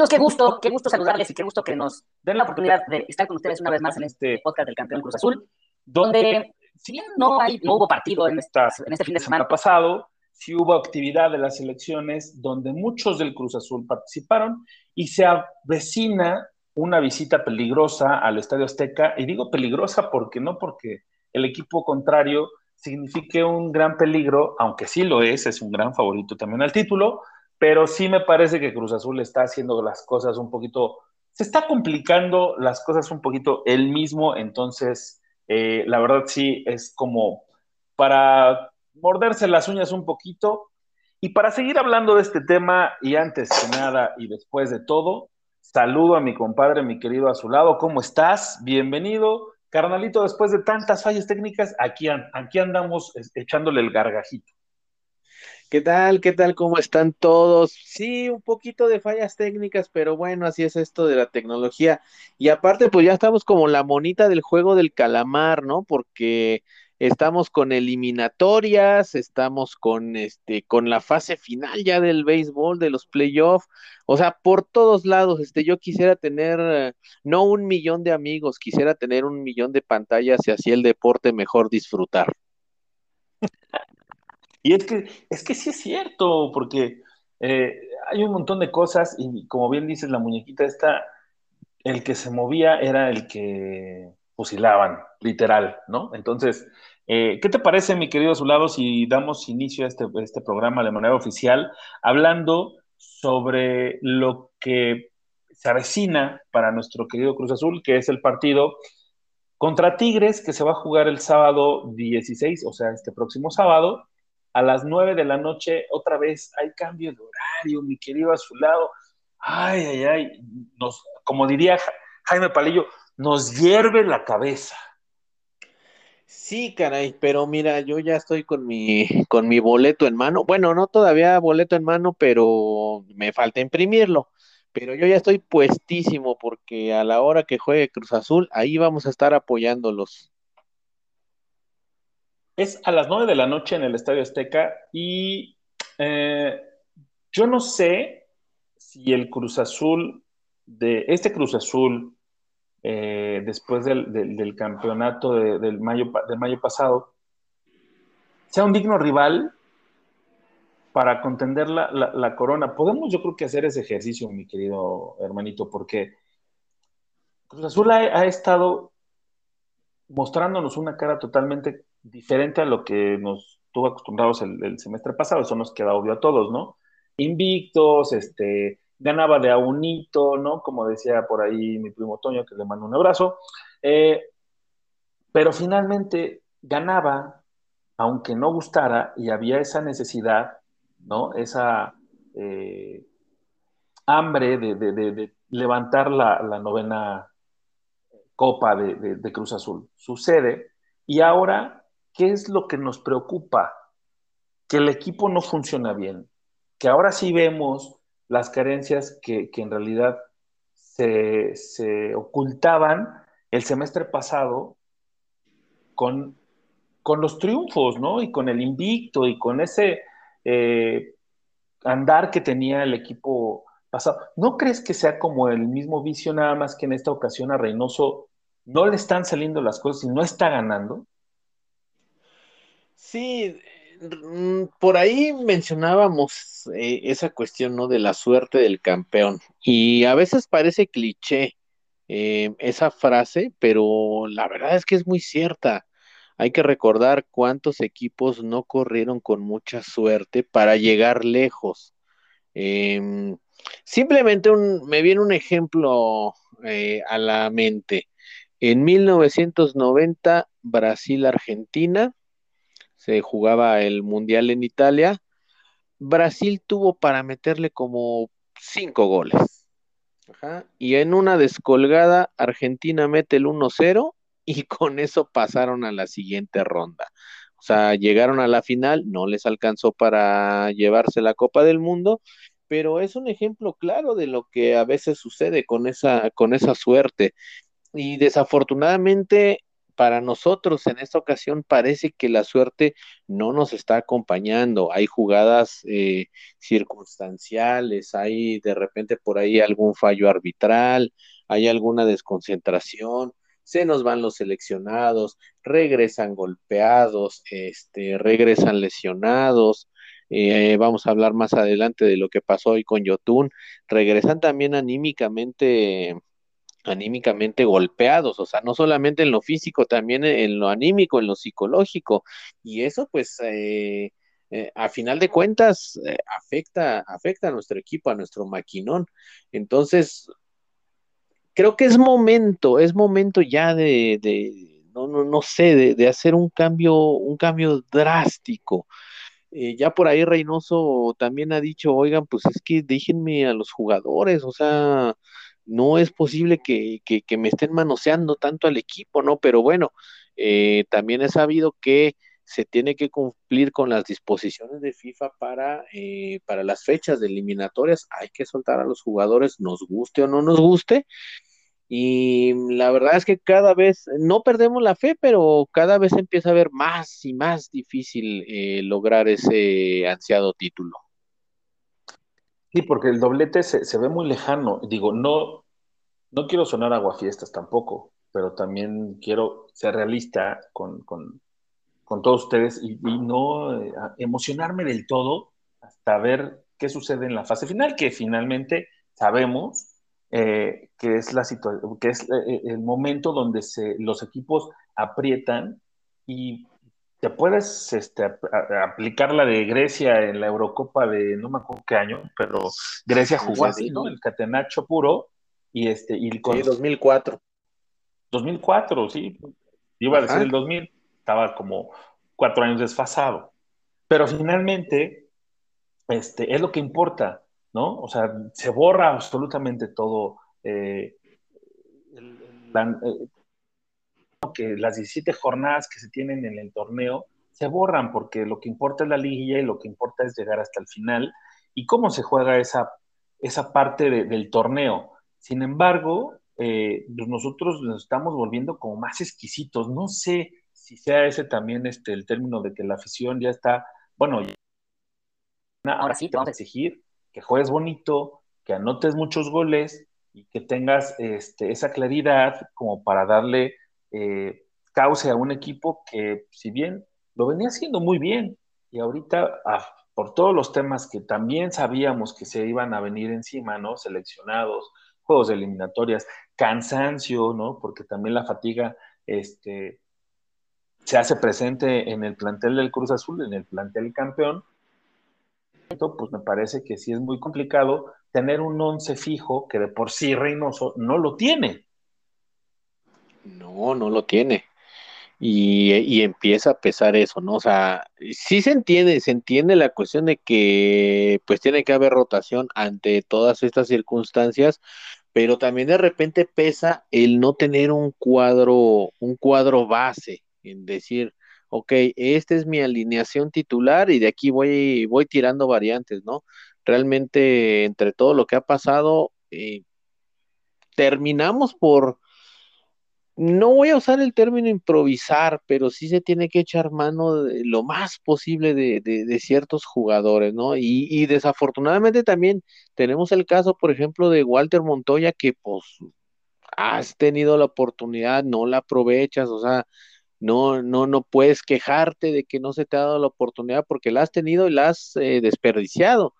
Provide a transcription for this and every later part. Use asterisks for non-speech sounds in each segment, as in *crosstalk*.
Amigos, qué gusto, qué gusto saludarles y qué gusto que nos den la oportunidad de estar con ustedes una vez más en este podcast del campeón Cruz Azul, donde si bien no, hay, no hubo partido en, estas, en este fin de semana pasado, sí hubo actividad de las elecciones donde muchos del Cruz Azul participaron y se avecina una visita peligrosa al Estadio Azteca, y digo peligrosa porque no porque el equipo contrario signifique un gran peligro, aunque sí lo es, es un gran favorito también al título, pero sí me parece que Cruz Azul está haciendo las cosas un poquito, se está complicando las cosas un poquito él mismo, entonces eh, la verdad sí es como para morderse las uñas un poquito. Y para seguir hablando de este tema, y antes que nada y después de todo, saludo a mi compadre, mi querido a su ¿cómo estás? Bienvenido. Carnalito, después de tantas fallas técnicas, aquí, aquí andamos echándole el gargajito. ¿Qué tal? ¿Qué tal? ¿Cómo están todos? Sí, un poquito de fallas técnicas, pero bueno, así es esto de la tecnología. Y aparte, pues ya estamos como la monita del juego del calamar, ¿no? Porque estamos con eliminatorias, estamos con este, con la fase final ya del béisbol, de los playoffs, o sea, por todos lados, este, yo quisiera tener eh, no un millón de amigos, quisiera tener un millón de pantallas y así el deporte mejor disfrutar. *laughs* Y es que, es que sí es cierto, porque eh, hay un montón de cosas y como bien dices, la muñequita esta, el que se movía era el que fusilaban, literal, ¿no? Entonces, eh, ¿qué te parece, mi querido Azulado, si damos inicio a este, este programa de manera oficial, hablando sobre lo que se avecina para nuestro querido Cruz Azul, que es el partido contra Tigres, que se va a jugar el sábado 16, o sea, este próximo sábado, a las 9 de la noche, otra vez hay cambio de horario, mi querido Azulado. Ay, ay, ay, nos, como diría Jaime Palillo, nos hierve la cabeza. Sí, caray, pero mira, yo ya estoy con mi, con mi boleto en mano. Bueno, no todavía boleto en mano, pero me falta imprimirlo. Pero yo ya estoy puestísimo porque a la hora que juegue Cruz Azul, ahí vamos a estar apoyándolos. Es a las 9 de la noche en el Estadio Azteca y eh, yo no sé si el Cruz Azul, de este Cruz Azul, eh, después del, campeonato de, del mayo, de mayo pasado, sea un digno rival para contender la, corona. Podemos yo creo que hacer ese ejercicio, mi querido hermanito, porque Cruz Azul ha estado mostrándonos una cara totalmente diferente a lo que nos tuvo acostumbrados el, semestre pasado, eso nos queda obvio a todos, ¿no? Invictos, este, ganaba de a unito, ¿no? Como decía por ahí mi primo Toño, que le mando un abrazo, eh, pero finalmente ganaba, aunque no gustara, y había esa necesidad, ¿no? Esa eh, hambre de, levantar la, novena copa de Cruz Azul. Sucede, y ahora ¿qué es lo que nos preocupa? Que el equipo no funciona bien, que ahora sí vemos las carencias que, en realidad se, ocultaban el semestre pasado con, con, los triunfos, ¿no? Y con el invicto y con ese eh, andar que tenía el equipo pasado. ¿No crees que sea como el mismo vicio, nada más que en esta ocasión a Reynoso no le están saliendo las cosas y no está ganando? Sí, mm, por ahí mencionábamos eh, esa cuestión, ¿no? De la suerte del campeón. Y a veces parece cliché eh, esa frase, pero la verdad es que es muy cierta. Hay que recordar cuántos equipos no corrieron con mucha suerte para llegar lejos. Em, simplemente me viene un ejemplo eh, a la mente. En 1990, Brasil-Argentina se jugaba el Mundial en Italia, Brasil tuvo para meterle como cinco goles. Y en una descolgada, Argentina mete el 1-0 y *laughs* con eso pasaron a la siguiente ronda. O sea, llegaron a la final, no les alcanzó para llevarse la Copa del Mundo, pero es un ejemplo claro de lo que a veces sucede con esa, con esa suerte. Y desafortunadamente para nosotros en esta ocasión parece que la suerte no nos está acompañando. Hay jugadas eh, circunstanciales, hay de repente por ahí algún fallo arbitral, hay alguna desconcentración, se nos van los seleccionados, regresan golpeados, este, regresan lesionados. Eh, vamos a hablar más adelante de lo que pasó hoy con Yotun. Regresan también anímicamente anímicamente golpeados, o sea, no solamente en lo físico, también en lo anímico, en lo psicológico, y eso pues eh, eh, a final de cuentas eh, afecta, afecta a nuestro equipo, a nuestro maquinón. Entonces, creo que es momento, es momento ya de, no, no, no sé, de, hacer un cambio, un cambio drástico. ya por ahí Reynoso también ha dicho, oigan, pues es que déjenme a los jugadores, o sea, no es posible que, me estén manoseando tanto al equipo, ¿no? Pero bueno, eh, también he sabido que se tiene que cumplir con las disposiciones de FIFA para, eh, para las fechas de eliminatorias. Hay que soltar a los jugadores, nos guste o no nos guste. Y la verdad es que cada vez, no perdemos la fe, pero cada vez empieza a ver más y más difícil eh, lograr ese ansiado título. Sí, porque el doblete se, ve muy lejano. Digo, no, no quiero sonar aguafiestas tampoco, pero también quiero ser realista con, todos ustedes y, no eh, emocionarme del todo hasta ver qué sucede en la fase final, que finalmente sabemos eh, que es la que es eh, el momento donde se, los equipos aprietan y te puedes este, aplicar la de Grecia en la Eurocopa de no me acuerdo qué año, pero Grecia jugó así, ¿no? El catenacho puro y este y el sí, 2004. 2004, sí. Iba a decir el 2000, estaba como cuatro años desfasado. Pero finalmente, este, es lo que importa, ¿no? O sea, se borra absolutamente todo. Eh, eh que las 17 jornadas que se tienen en el torneo se borran porque lo que importa es la liguilla y lo que importa es llegar hasta el final y cómo se juega esa, esa parte del torneo. Sin embargo, eh, pues nosotros nos estamos volviendo como más exquisitos. No sé si sea ese también este, el término de que la afición ya está, bueno, ahora sí te vamos a exigir que juegues bonito, que anotes muchos goles y que tengas este, esa claridad como para darle eh, cauce a un equipo que, si bien lo venía haciendo muy bien, y ahorita, ah, por todos los temas que también sabíamos que se iban a venir encima, ¿no? Seleccionados, juegos de eliminatorias, cansancio, ¿no? Porque también la fatiga, este, se hace presente en el plantel del Cruz Azul, en el plantel campeón, pues me parece que sí es muy complicado tener un once fijo que de por sí Reynoso no lo tiene. No, no lo tiene. Y, empieza a pesar eso, ¿no? O sea, sí se entiende, se entiende la cuestión de que pues tiene que haber rotación ante todas estas circunstancias, pero también de repente pesa el no tener un cuadro, un cuadro base, en decir, ok, esta es mi alineación titular y de aquí voy, voy tirando variantes, ¿no? Realmente entre todo lo que ha pasado, eh, terminamos por no voy a usar el término improvisar, pero sí se tiene que echar mano de lo más posible de, ciertos jugadores, ¿no? Y, desafortunadamente también tenemos el caso, por ejemplo, de Walter Montoya, que pues has tenido la oportunidad, no la aprovechas, o sea, no, no, no puedes quejarte de que no se te ha dado la oportunidad porque la has tenido y la has eh, desperdiciado.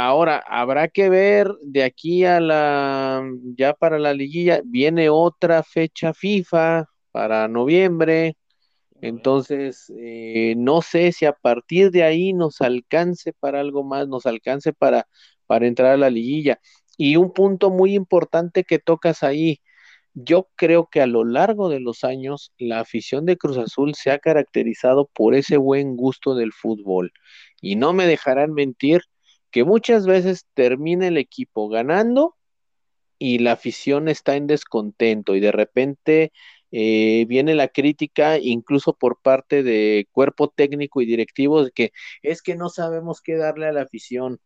Ahora, habrá que ver de aquí a la, ya para la liguilla, viene otra fecha FIFA para noviembre. Entonces, eh, no sé si a partir de ahí nos alcance para algo más, nos alcance para, para entrar a la liguilla. Y un punto muy importante que tocas ahí, yo creo que a lo largo de los años la afición de Cruz Azul se ha caracterizado por ese buen gusto del fútbol. Y no me dejarán mentir que muchas veces termina el equipo ganando y la afición está en descontento y de repente eh, viene la crítica incluso por parte de cuerpo técnico y directivo de que es que no sabemos qué darle a la afición.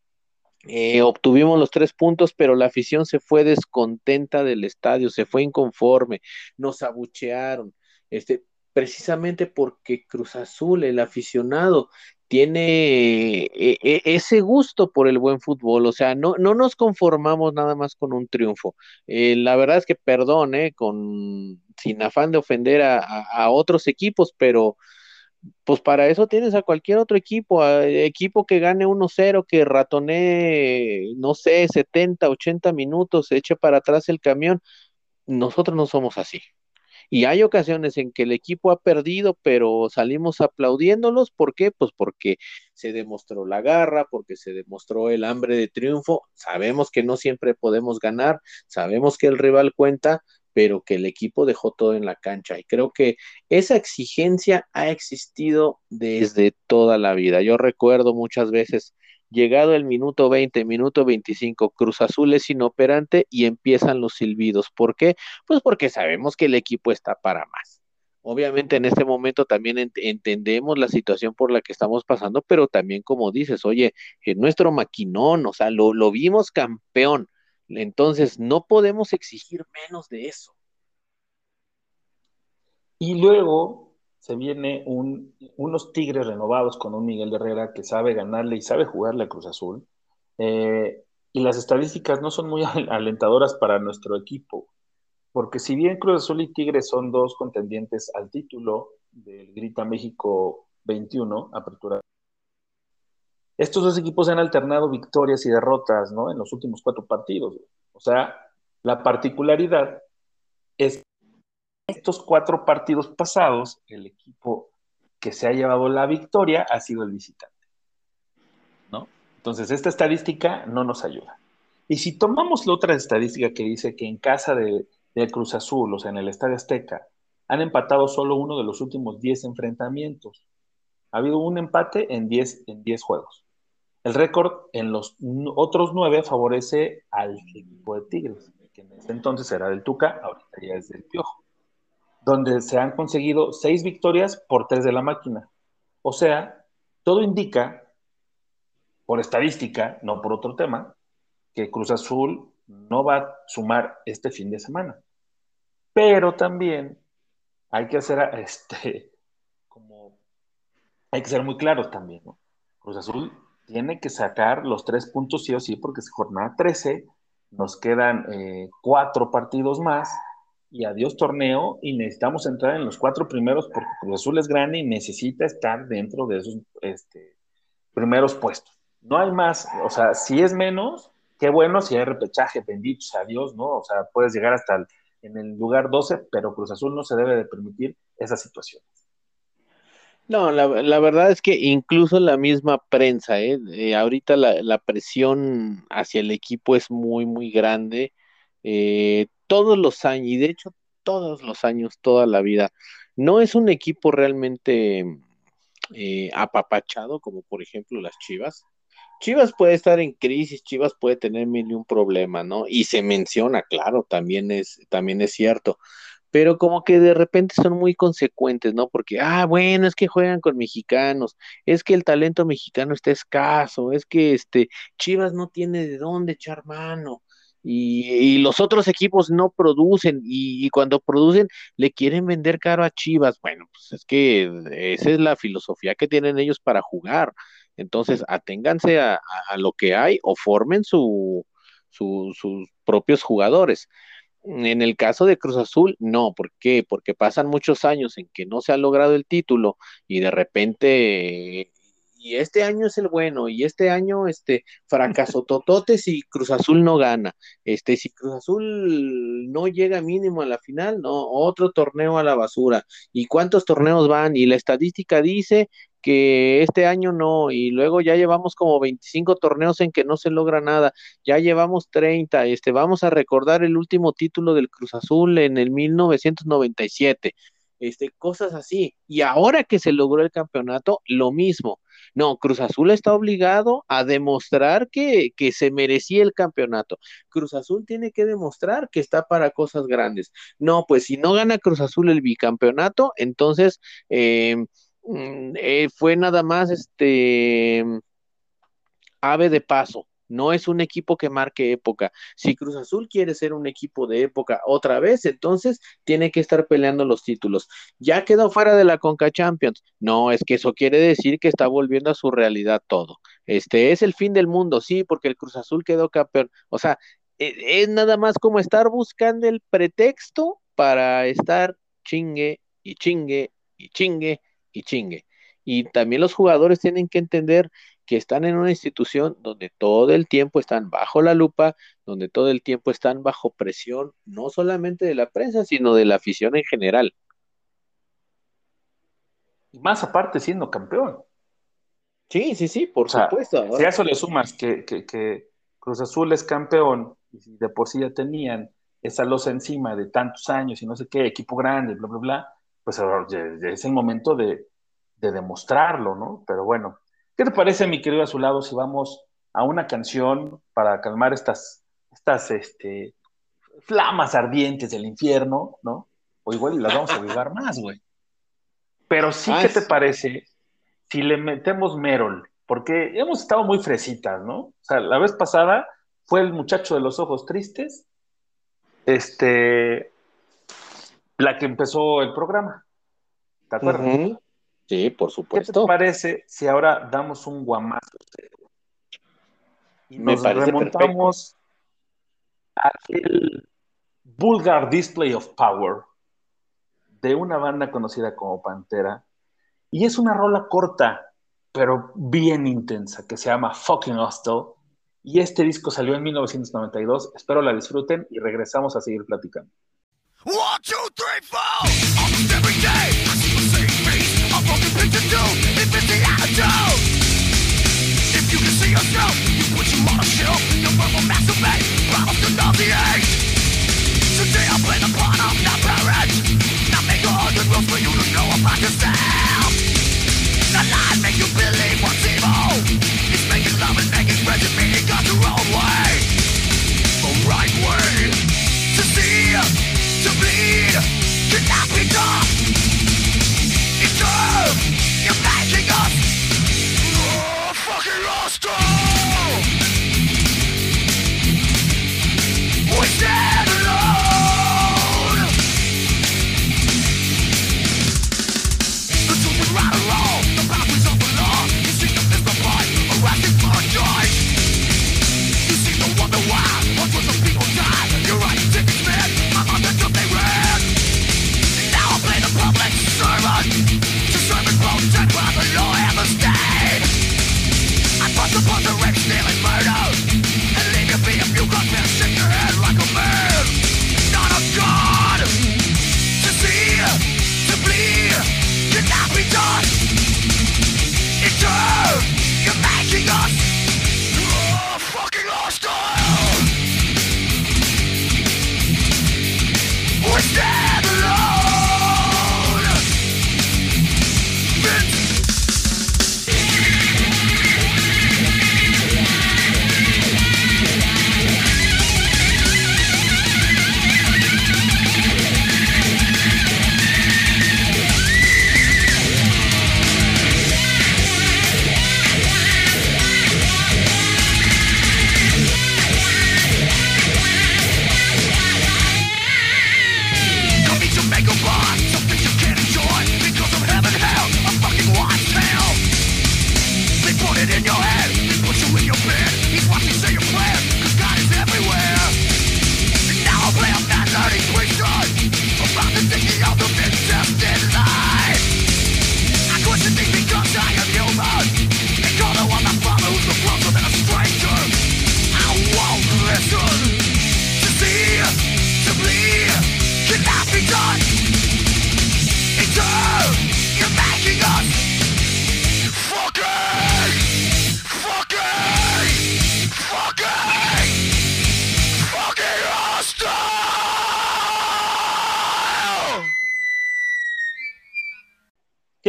Eh, obtuvimos los tres puntos, pero la afición se fue descontenta del estadio, se fue inconforme, nos abuchearon, este, precisamente porque Cruz Azul, el aficionado, tiene eh, e, ese gusto por el buen fútbol, o sea, no, no nos conformamos nada más con un triunfo. Eh, la verdad es que perdón, con, sin afán de ofender a otros equipos, pero pues para eso tienes a cualquier otro equipo, a equipo que gane 1-0, que ratonee, no sé, 70, 80 minutos, eche para atrás el camión. Nosotros no somos así. Y hay ocasiones en que el equipo ha perdido, pero salimos aplaudiéndolos. ¿Por qué? Pues porque se demostró la garra, porque se demostró el hambre de triunfo. Sabemos que no siempre podemos ganar, sabemos que el rival cuenta, pero que el equipo dejó todo en la cancha. Y creo que esa exigencia ha existido desde toda la vida. Yo recuerdo muchas veces, llegado el minuto 20, minuto 25, Cruz Azul es inoperante y empiezan los silbidos. ¿Por qué? Pues porque sabemos que el equipo está para más. Obviamente en este momento también entendemos la situación por la que estamos pasando, pero también como dices, oye, en nuestro maquinón, o sea, lo, lo vimos campeón, entonces, no podemos exigir menos de eso. Y luego se viene unos Tigres renovados con un Miguel Herrera que sabe ganarle y sabe jugarle a Cruz Azul. Eh, y las estadísticas no son muy *laughs* alentadoras para nuestro equipo, porque si bien Cruz Azul y Tigres son dos contendientes al título del Grita México 21, apertura estos dos equipos han alternado victorias y derrotas, ¿no? En los últimos cuatro partidos. O sea, la particularidad es estos cuatro partidos pasados, el equipo que se ha llevado la victoria ha sido el visitante, ¿no? Entonces, esta estadística no nos ayuda. Y si tomamos la otra estadística que dice que en casa de, Cruz Azul, o sea, en el Estadio Azteca, han empatado solo uno de los últimos 10 enfrentamientos. Ha habido un empate en 10 en juegos. El récord en los otros nueve favorece al equipo de Tigres, que en ese entonces era del Tuca, ahorita ya es del Piojo, donde se han conseguido seis victorias por tres de la máquina. O sea, todo indica, por estadística, no por otro tema, que Cruz Azul no va a sumar este fin de semana. Pero también hay que hacer, *laughs* este, como, hay que ser muy claros también. Cruz Azul tiene que sacar los tres puntos sí o sí, porque es jornada 13, nos quedan eh, cuatro partidos más y adiós torneo y necesitamos entrar en los cuatro primeros porque Cruz Azul es grande y necesita estar dentro de esos este, primeros puestos. No hay más, o sea, si es menos, qué bueno, si hay repechaje, bendito sea Dios, ¿no? O sea, puedes llegar hasta en el lugar 12, pero Cruz Azul no se debe de permitir esa situación. No, la, verdad es que incluso la misma prensa, ¿eh? eh ahorita la, presión hacia el equipo es muy, muy grande. Eh, todos los años, y de hecho todos los años, toda la vida, no es un equipo realmente eh, apapachado como por ejemplo las Chivas. Chivas puede estar en crisis, Chivas puede tener mil y un problema, ¿no? Y se menciona, claro, también es, también es cierto pero como que de repente son muy consecuentes, ¿no? Porque, ah, bueno, es que juegan con mexicanos, es que el talento mexicano está escaso, es que este Chivas no tiene de dónde echar mano. Y, los otros equipos no producen y, cuando producen le quieren vender caro a Chivas. Bueno, pues es que esa es la filosofía que tienen ellos para jugar. Entonces, aténganse a, lo que hay o formen su, sus propios jugadores. En el caso de Cruz Azul, no. ¿Por qué? Porque pasan muchos años en que no se ha logrado el título y de repente, y este año es el bueno, y este año, este, fracaso *laughs* tototes y Cruz Azul no gana. Este, si Cruz Azul no llega mínimo a la final, no, otro torneo a la basura. ¿Y cuántos torneos van? Y la estadística dice que este año no, y luego ya llevamos como 25 torneos en que no se logra nada, ya llevamos 30, este, vamos a recordar el último título del Cruz Azul en el 1997, este, cosas así, y ahora que se logró el campeonato, lo mismo. No, Cruz Azul está obligado a demostrar que, que, se merecía el campeonato. Cruz Azul tiene que demostrar que está para cosas grandes. No, pues si no gana Cruz Azul el bicampeonato, entonces eh, Mm, eh, fue nada más este ave de paso, no es un equipo que marque época. Si Cruz Azul quiere ser un equipo de época otra vez, entonces tiene que estar peleando los títulos. Ya quedó fuera de la Conca Champions. No, es que eso quiere decir que está volviendo a su realidad todo. Este es el fin del mundo, sí, porque el Cruz Azul quedó campeón. O sea, e, es nada más como estar buscando el pretexto para estar chingue y chingue y chingue y chingue. Y también los jugadores tienen que entender que están en una institución donde todo el tiempo están bajo la lupa, donde todo el tiempo están bajo presión, no solamente de la prensa, sino de la afición en general. Y más aparte siendo campeón. Sí, sí, sí, por supuesto. Si a eso le sumas que, que, Cruz Azul es campeón y si de por sí ya tenían esa losa encima de tantos años y no sé qué, equipo grande, bla, bla, bla, pues ahora es el momento de, de demostrarlo, ¿no? Pero bueno, ¿Qué te parece, mi querido Azulado, si vamos a una canción para calmar estas, estas este, flamas ardientes del infierno, ¿no? O igual las vamos a avivar *laughs* más, güey. Pero sí, ¿qué te parece si le metemos Merol? Porque hemos estado muy fresitas, ¿no? O sea, la vez pasada fue el muchacho de los ojos tristes, este, la que empezó el programa. ¿Te acuerdas? Sí, por supuesto. ¿Qué te parece si ahora damos un guamazo? Y nos remontamos a aquel vulgar display of power de una banda conocida como Pantera. Y es una rola corta, pero bien intensa, que se llama Fucking Hostel. Y este disco salió en 1992. Espero la disfruten y regresamos a seguir platicando. If it's the attitude. If you can see yourself, you put your on a shelf. You verbal nauseate. Today I play the part of not. Not make rules for you to know about yourself. The lie make you believe what's evil. It's making love making friends your way. The right way to see, to bleed, cannot be done. You're making us oh, fucking lost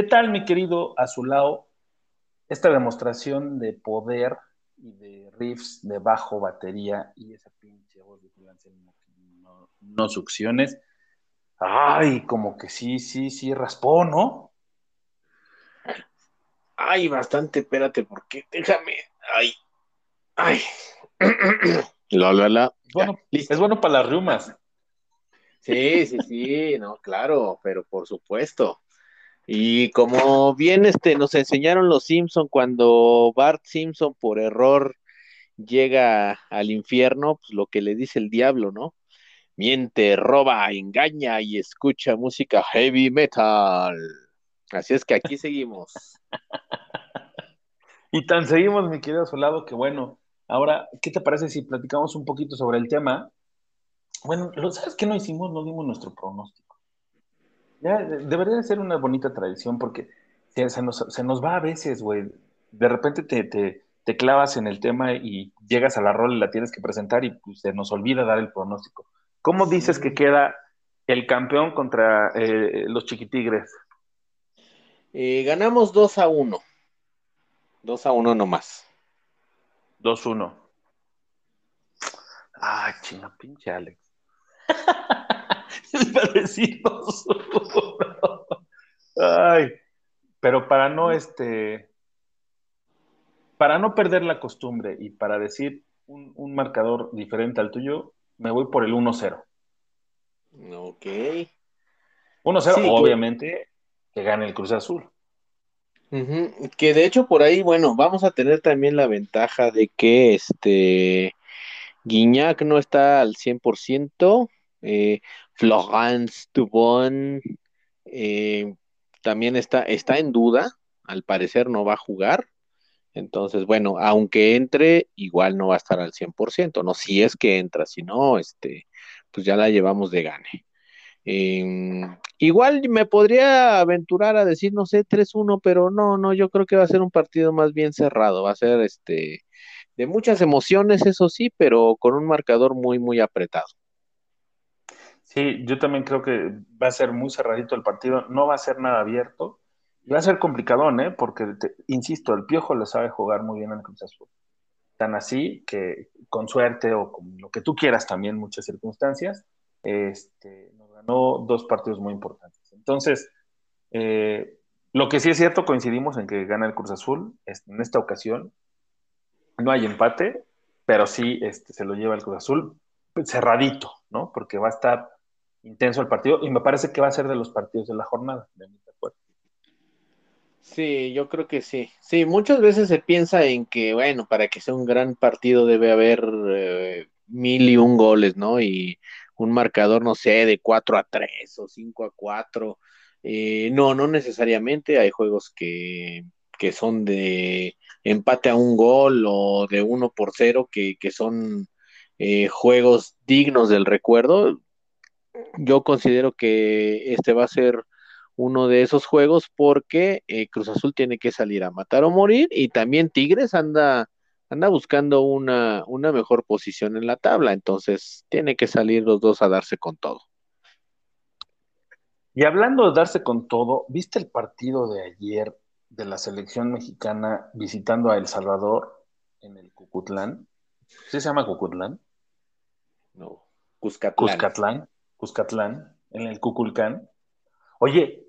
¿Qué tal, mi querido Azulao? Esta demostración de poder y de riffs de bajo batería y esa pinche voz de no, no, succiones. Ay, como que sí, sí, sí, raspó, ¿no? Ay, bastante, espérate, porque déjame. Ay, ay, *clears throat* la, la, la. Bueno, es bueno para las riumas. Sí, sí, sí, no, claro, pero por supuesto. Y como bien este, nos enseñaron los Simpson cuando Bart Simpson por error llega al infierno, pues lo que le dice el diablo, ¿no? Miente, roba, engaña y escucha música heavy metal. Así es que aquí seguimos. *laughs* y tan seguimos, mi querido Solado, que bueno, ahora, ¿qué te parece si platicamos un poquito sobre el tema? Bueno, ¿sabes qué no hicimos? No dimos nuestro pronóstico. Ya, debería de ser una bonita tradición porque se nos, va a veces, güey. De repente te, te, clavas en el tema y llegas a la rol y la tienes que presentar y pues, se nos olvida dar el pronóstico. ¿Cómo dices que queda el campeón contra eh, los chiquitigres? Eh, ganamos 2 a 1. 2 a 1 nomás. 2-1. Ah, chino, pinche Alex. *laughs* *laughs* 2-1. Ay, pero para no este. Para no perder la costumbre y para decir un, un marcador diferente al tuyo, me voy por el 1-0. Ok. 1-0, obviamente, que gane el Cruz Azul. Que de hecho por ahí, bueno, vamos a tener también la ventaja de que este Guiñac no está al 100%, eh, Florence Dubon eh, también está, está en duda, al parecer no va a jugar. Entonces, bueno, aunque entre, igual no va a estar al 100%, ¿no? Si es que entra, si no, este, pues ya la llevamos de gane. Em, igual me podría aventurar a decir, no sé, 3-1, pero no, no, yo creo que va a ser un partido más bien cerrado, va a ser este de muchas emociones, eso sí, pero con un marcador muy, muy apretado. Sí, yo también creo que va a ser muy cerradito el partido, no va a ser nada abierto, va a ser complicadón, ¿eh? Porque, insisto, el Piojo le sabe jugar muy bien al Cruz Azul. Tan así que con suerte o con lo que tú quieras también, muchas circunstancias, este, nos ganó dos partidos muy importantes. Entonces, eh, lo que sí es cierto, coincidimos en que gana el Cruz Azul en esta ocasión. No hay empate, pero sí este, se lo lleva el Cruz Azul cerradito, ¿no? Porque va a estar intenso el partido y me parece que va a ser de los partidos de la jornada, de mi. Sí, yo creo que sí. Sí, muchas veces se piensa en que, bueno, para que sea un gran partido debe haber eh, mil y un goles, ¿no? Y un marcador, no sé, de 4 a 3 o 5 a 4. Eh, no, no necesariamente. Hay juegos que, que, son de empate a un gol o de 1 por 0, que, que son eh, juegos dignos del recuerdo. Yo considero que este va a ser uno de esos juegos porque eh, Cruz Azul tiene que salir a matar o morir y también Tigres anda, anda buscando una, una mejor posición en la tabla, entonces tiene que salir los dos a darse con todo. Y hablando de darse con todo, ¿viste el partido de ayer de la selección mexicana visitando a El Salvador en el Cucutlán? ¿Sí se llama Cucutlán? No, Cuscatlán. Cuscatlán, Cuscatlán, en el Cuculcán. Oye,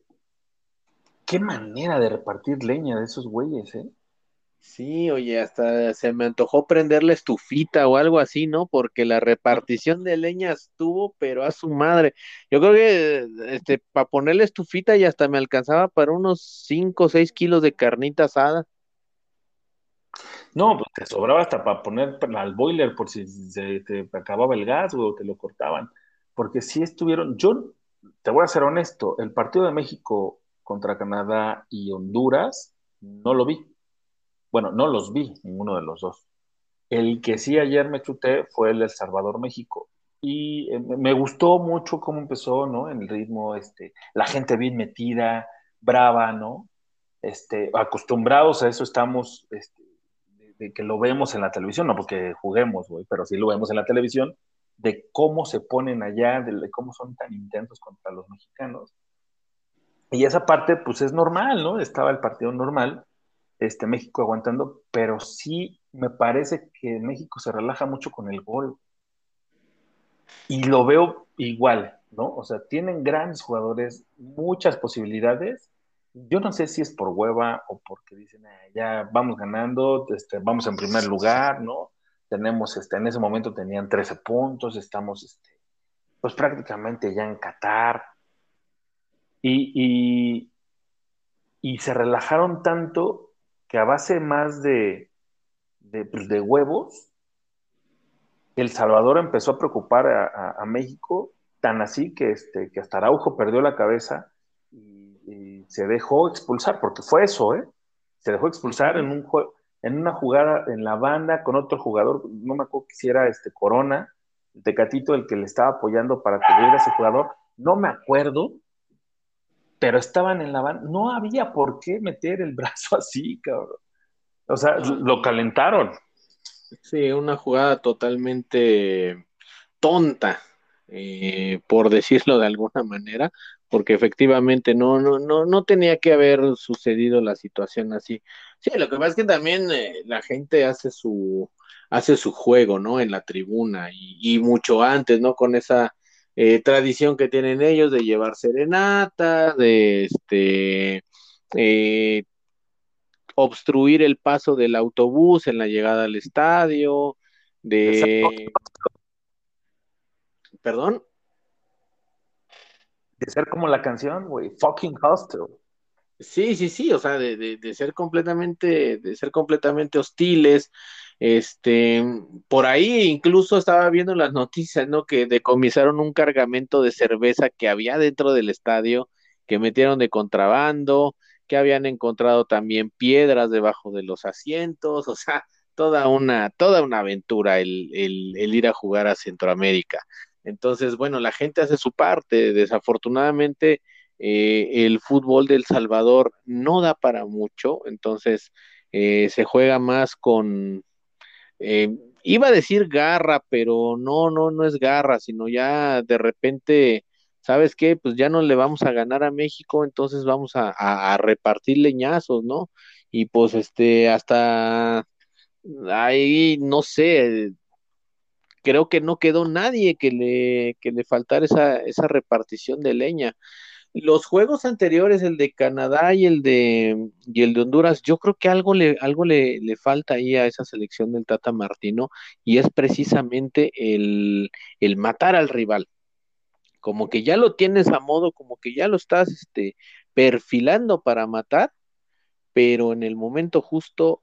qué manera de repartir leña de esos güeyes, ¿eh? Sí, oye, hasta se me antojó prenderle estufita o algo así, ¿no? Porque la repartición de leña estuvo, pero a su madre. Yo creo que este, para ponerle estufita y hasta me alcanzaba para unos 5 o 6 kilos de carnita asada. No, pues te sobraba hasta para poner al boiler por si se te acababa el gas o te lo cortaban. Porque sí estuvieron, yo te voy a ser honesto, el partido de México contra Canadá y Honduras no lo vi. Bueno, no los vi, ninguno de los dos. El que sí ayer me chuté fue el de Salvador, México. Y eh, me gustó mucho cómo empezó, ¿no? En el ritmo, este, la gente bien metida, brava, ¿no? Este, acostumbrados a eso estamos, este, de, que lo vemos en la televisión, no porque juguemos, güey, pero sí lo vemos en la televisión, de cómo se ponen allá, de cómo son tan intensos contra los mexicanos. Y esa parte, pues es normal, ¿no? Estaba el partido normal, este, México aguantando, pero sí me parece que México se relaja mucho con el gol. Y lo veo igual, ¿no? O sea, tienen grandes jugadores, muchas posibilidades. Yo no sé si es por hueva o porque dicen, ah, ya vamos ganando, este, vamos en primer lugar, ¿no? Tenemos, este, en ese momento tenían 13 puntos, estamos, este, pues prácticamente ya en Qatar. Y, y, se relajaron tanto que a base más de, de, pues, huevos, El Salvador empezó a preocupar a, México, tan así que, este, que hasta Araujo perdió la cabeza y, y, se dejó expulsar, porque fue eso, ¿eh? Se dejó expulsar en un juego en una jugada en la banda con otro jugador, no me acuerdo si era este Corona, el Tecatito, el que le estaba apoyando para cubrir a ese jugador, no me acuerdo, pero estaban en la banda, no había por qué meter el *laughs* brazo así, cabrón. O sea, lo calentaron. Sí, una jugada totalmente tonta, eh, por decirlo de alguna manera, porque efectivamente no, no, no, no tenía que haber sucedido la situación así. Sí, lo que pasa es que también eh, la gente hace su, hace su juego, ¿no? En la tribuna y, mucho antes, ¿no? Con esa eh, tradición que tienen ellos de llevar serenata, de este eh, obstruir el paso del autobús en la llegada al estadio, de... ¿Perdón? De ser como la canción, güey, fucking hostel. Sí, sí, sí, o sea, de, de, de, ser completamente, de ser completamente hostiles. Este, por ahí incluso estaba viendo las noticias, ¿no? Que decomisaron un cargamento de cerveza que había dentro del estadio, que metieron de contrabando, que habían encontrado también piedras debajo de los asientos, o sea, toda una, toda una aventura el, el, el ir a jugar a Centroamérica. Entonces, bueno, la gente hace su parte. Desafortunadamente, eh, el fútbol del Salvador no da para mucho, entonces eh, se juega más con, eh, iba a decir garra, pero no, no, no es garra, sino ya de repente, ¿sabes qué? Pues ya no le vamos a ganar a México, entonces vamos a, repartir leñazos, ¿no? Y pues este, hasta ahí, no sé, creo que no quedó nadie que le, que le faltara esa, esa repartición de leña los juegos anteriores, el de Canadá y el de, y el de Honduras, yo creo que algo, le, algo le, le, falta ahí a esa selección del Tata Martino y es precisamente el, el, matar al rival. Como que ya lo tienes a modo, como que ya lo estás este, perfilando para matar, pero en el momento justo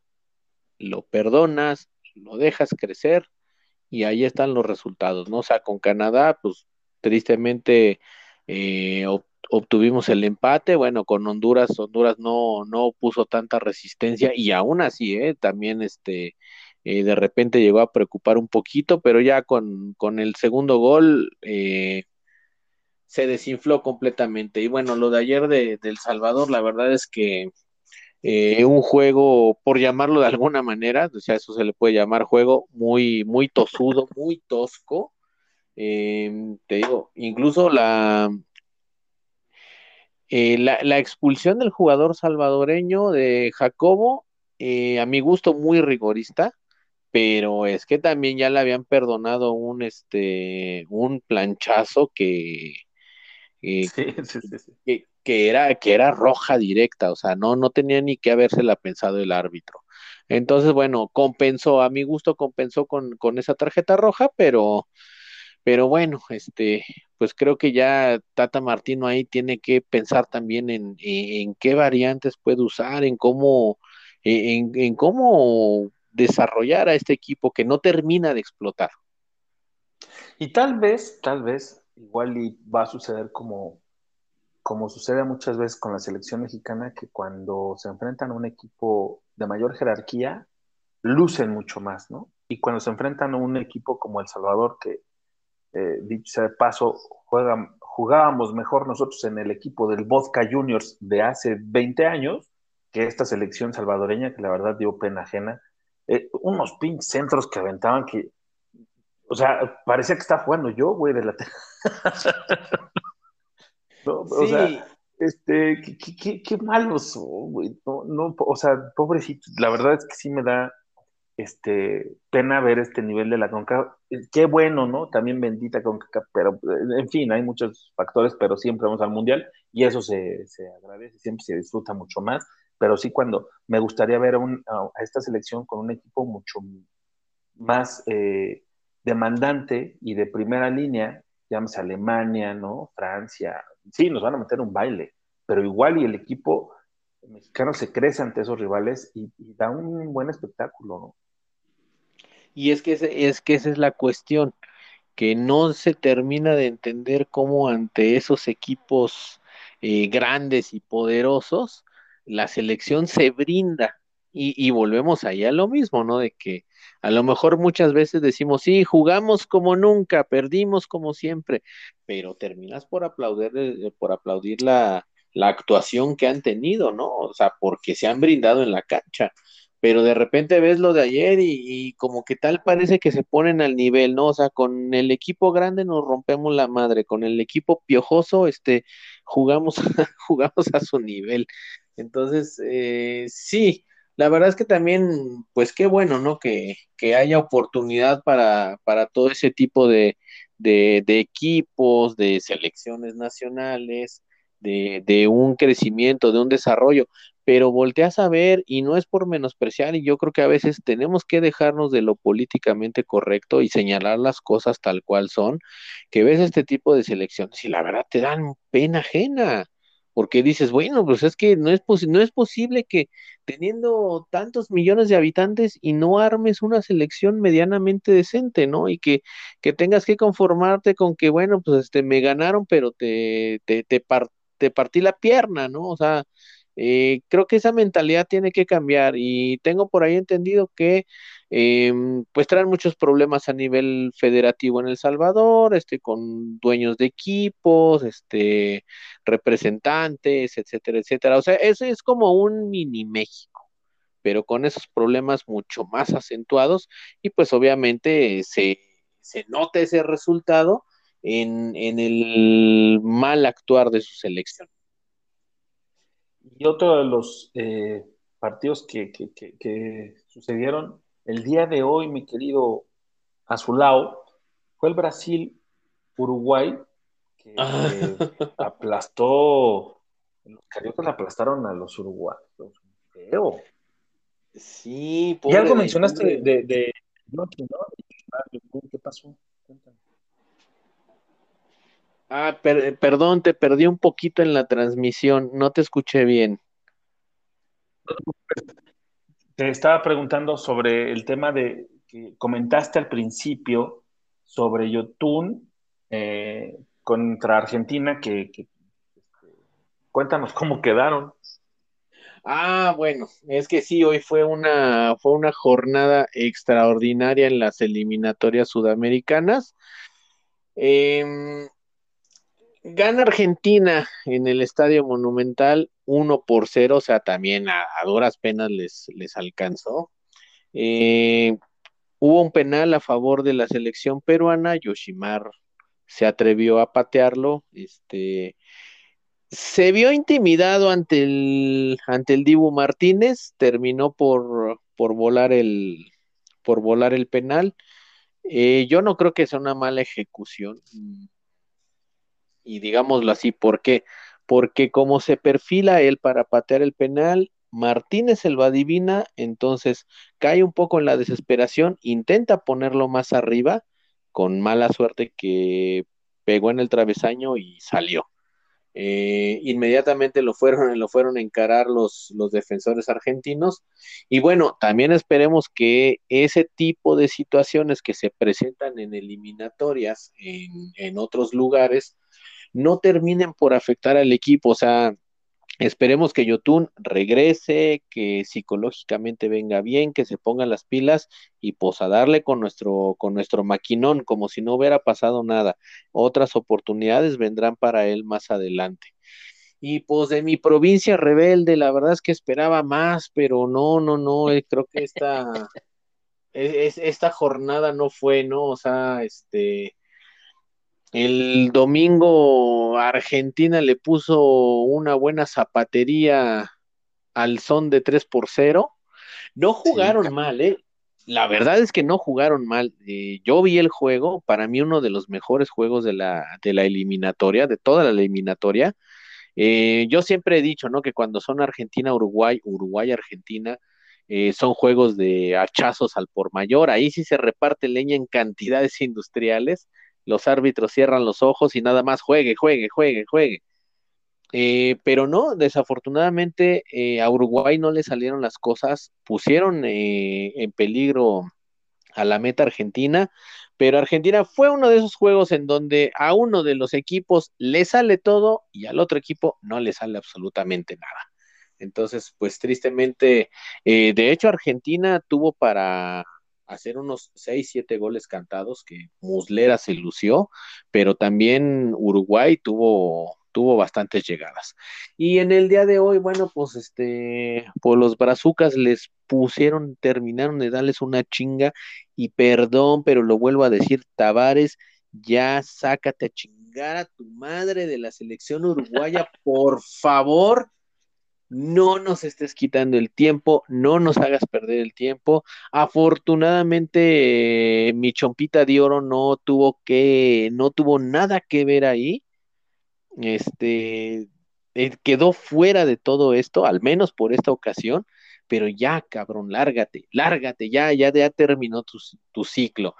lo perdonas, lo dejas crecer y ahí están los resultados, ¿no? O sea, con Canadá, pues tristemente eh, obtuvimos el empate, bueno, con Honduras, Honduras no, no puso tanta resistencia y aún así, ¿eh? también este, eh, de repente llegó a preocupar un poquito, pero ya con, con el segundo gol eh, se desinfló completamente. Y bueno, lo de ayer de, El Salvador, la verdad es que eh, un juego, por llamarlo de alguna manera, o sea, eso se le puede llamar juego muy, muy tosudo, muy tosco. te digo, incluso la, eh, la, expulsión del jugador salvadoreño de Jacobo, eh, a mi gusto muy rigorista, pero es que también ya le habían perdonado un este un planchazo que, eh, *laughs* que, era que era roja directa, o sea, no no tenía ni que habérsela pensado el árbitro. Entonces, bueno, compensó, a mi gusto compensó con, con esa tarjeta roja, pero pero bueno, este, pues creo que ya Tata Martino ahí tiene que pensar también en, en qué variantes puede usar, en cómo, en, en, cómo desarrollar a este equipo que no termina de explotar. Y tal vez, tal vez, igual y va a suceder como, como sucede muchas veces con la selección mexicana, que cuando se enfrentan a un equipo de mayor jerarquía, lucen mucho más, ¿no? Y cuando se enfrentan a un equipo como El Salvador, que eh, dicho sea de paso, jugábamos mejor nosotros en el equipo del Vodka Juniors de hace 20 años que esta selección salvadoreña, que la verdad dio pena ajena. Eh, unos pink centros que aventaban que, o sea, parecía que estaba jugando yo, güey, de la... *laughs* O sea, este, qué, qué, malos, güey. No, no, o sea, pobrecito, la verdad es que sí me da este, pena ver este nivel de la CONCACAF. Qué bueno, ¿no? También bendita CONCACAF, pero en fin, hay muchos factores, pero siempre vamos al Mundial y eso se, se agradece, siempre se disfruta mucho más, pero sí cuando me gustaría ver a, esta selección con un equipo mucho, más eh, demandante y de primera línea, llámese Alemania, ¿no? Francia, sí, nos van a meter un baile, pero igual y el equipo mexicano se crece ante esos rivales y, da un buen espectáculo, ¿no? Y es que, es que esa es la cuestión, que no se termina de entender cómo ante esos equipos eh, grandes y poderosos, la selección se brinda. Y, y volvemos ahí a lo mismo, ¿no? De que a lo mejor muchas veces decimos, sí, jugamos como nunca, perdimos como siempre, pero terminas por aplaudir, eh, por aplaudir la, la actuación que han tenido, ¿no? O sea, porque se han brindado en la cancha pero de repente ves lo de ayer y, como que tal parece que se ponen al nivel, ¿no? O sea, con el equipo grande nos rompemos la madre, con el equipo piojoso, este, jugamos, *laughs* jugamos a su nivel. Entonces, eh, sí, la verdad es que también, pues qué bueno, ¿no? Que, que haya oportunidad para, para todo ese tipo de, de, equipos, de selecciones nacionales, de, de, un crecimiento, de un desarrollo, pero volteas a ver y no es por menospreciar y yo creo que a veces tenemos que dejarnos de lo políticamente correcto y señalar las cosas tal cual son, que ves este tipo de selecciones y la verdad te dan pena ajena, porque dices, bueno, pues es que no es, no es posible que teniendo tantos millones de habitantes y no armes una selección medianamente decente, ¿no? Y que, que tengas que conformarte con que, bueno, pues este, me ganaron, pero te, te, te, te partí la pierna, ¿no? O sea, eh, creo que esa mentalidad tiene que cambiar y tengo por ahí entendido que em, pues traen muchos problemas a nivel federativo en El Salvador, este, con dueños de equipos, este, representantes, etcétera, etcétera. O sea, ese es como un mini México, pero con esos problemas mucho más acentuados y pues obviamente se, se nota ese resultado en, en el mal actuar de su selección. Y otro de los eh, partidos que, sucedieron el día de hoy, mi querido Azulao, fue el Brasil-Uruguay, que ah. *laughs* aplastó, los cariocas aplastaron a los uruguayos. Feo. Sí, Y algo mencionaste de, de, ¿Qué pasó? Cuéntame. Ah, perdón, te perdí un poquito en la transmisión, no te escuché bien. Te estaba preguntando sobre el tema de que comentaste al principio sobre Yotun eh, contra Argentina, que, este, cuéntanos cómo quedaron. Ah, bueno, es que sí, hoy fue una, fue una jornada extraordinaria en las eliminatorias sudamericanas. Eh, Gana Argentina en el Estadio Monumental 1 por 0, o sea, también a, duras penas les, les alcanzó. Eh, hubo un penal a favor de la selección peruana, Yoshimar se atrevió a patearlo, este, se vio intimidado ante el, ante el Dibu Martínez, terminó por, por, volar, el, por volar el penal. Eh, yo no creo que sea una mala ejecución y digámoslo así, ¿por qué? Porque como se perfila él para patear el penal, Martínez el va adivina, entonces cae un poco en la desesperación, intenta ponerlo más arriba, con mala suerte que pegó en el travesaño y salió. Eh, inmediatamente lo fueron, lo fueron a encarar los, los defensores argentinos. Y bueno, también esperemos que ese tipo de situaciones que se presentan en eliminatorias en, en otros lugares, no terminen por afectar al equipo. O sea, esperemos que Yotun regrese, que psicológicamente venga bien, que se ponga las pilas y pues a darle con nuestro, con nuestro maquinón, como si no hubiera pasado nada. Otras oportunidades vendrán para él más adelante. Y pues de mi provincia rebelde, la verdad es que esperaba más, pero no, no, no, eh, creo que esta, *laughs* es, esta jornada no fue, ¿no? O sea, este, el domingo Argentina le puso una buena zapatería al son de 3 por 0. No jugaron mal, ¿eh? La verdad es que no jugaron mal. Eh, yo vi el juego, para mí uno de los mejores juegos de la, de la eliminatoria, de toda la eliminatoria. Eh, yo siempre he dicho, ¿no? Que cuando son Argentina-Uruguay, Uruguay-Argentina, eh, son juegos de hachazos al por mayor, ahí sí se reparte leña en cantidades industriales, los árbitros cierran los ojos y nada más juegue, juegue, juegue, juegue. Eh, pero no, desafortunadamente a Uruguay no le salieron las cosas, pusieron en peligro a la meta argentina, pero Argentina fue uno de esos juegos en donde a uno de los equipos le sale todo y al otro equipo no le sale absolutamente nada. Entonces, pues tristemente, eh, de hecho Argentina tuvo para hacer unos 6, 7 goles cantados que Muslera se lució, pero también Uruguay tuvo tuvo bastantes llegadas. Y en el día de hoy, bueno, pues este, por los brazucas les pusieron, terminaron de darles una chinga y perdón, pero lo vuelvo a decir, Tavares, ya sácate a chingar a tu madre de la selección uruguaya, por favor. No nos estés quitando el tiempo, no nos hagas perder el tiempo. Afortunadamente, mi chompita de oro no tuvo que, no tuvo nada que ver ahí este, eh, quedó fuera de todo esto, al menos por esta ocasión, pero ya, cabrón, lárgate, lárgate, ya, ya, ya terminó tu, tu ciclo.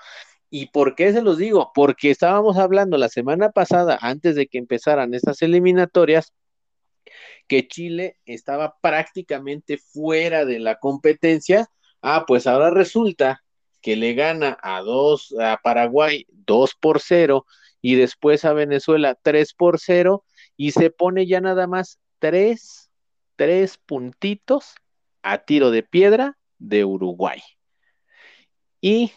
¿Y por qué se los digo? Porque estábamos hablando la semana pasada, antes de que empezaran estas eliminatorias, que Chile estaba prácticamente fuera de la competencia. Ah, pues ahora resulta que le gana a dos a Paraguay 2 por 0 y después a Venezuela 3 por 0 y se pone ya nada más 3, 3 puntitos a tiro de piedra de Uruguay. Y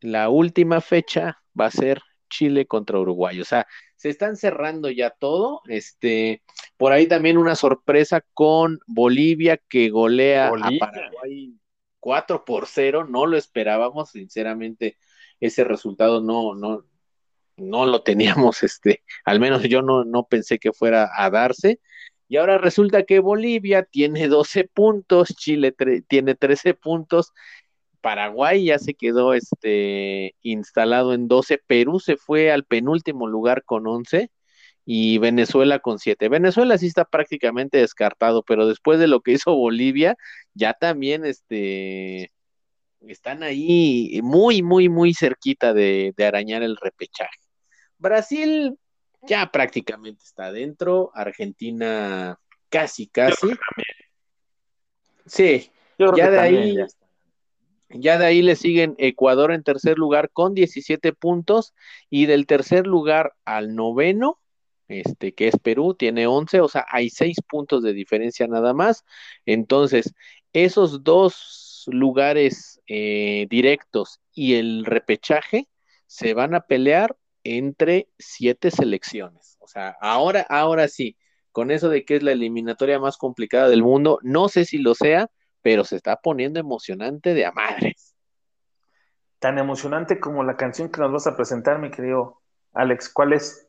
la última fecha va a ser Chile contra Uruguay. O sea, se están cerrando ya todo. Este, por ahí también una sorpresa con Bolivia que golea a Paraguay 4 por 0. No lo esperábamos, sinceramente, ese resultado no, no, no lo teníamos, *laughs* este, al menos yo no, no pensé que fuera a darse. Y ahora resulta que Bolivia tiene 12 puntos, Chile tiene 13 puntos, Paraguay ya se quedó este, instalado en 12, Perú se fue al penúltimo lugar con 11 y Venezuela con 7. Venezuela sí está prácticamente descartado, pero después de lo que *laughs* hizo Bolivia, ya también este, están ahí muy, muy, muy cerquita de arañar el repechaje. Brasil ya prácticamente está dentro, Argentina casi, casi. Sí, ya de ahí, ya, de ahí le siguen Ecuador en tercer lugar con 17 puntos y del tercer lugar al noveno, este que es Perú, tiene 11, o sea, hay 6 puntos de diferencia nada más. Entonces, esos dos lugares eh, directos y el repechaje se van a pelear entre siete selecciones. O sea, ahora, ahora sí, con eso de que es la eliminatoria más complicada del mundo, no sé si lo sea, pero se está poniendo emocionante de a madres. Tan emocionante como la canción que nos vas a presentar, mi querido Alex. ¿Cuál es?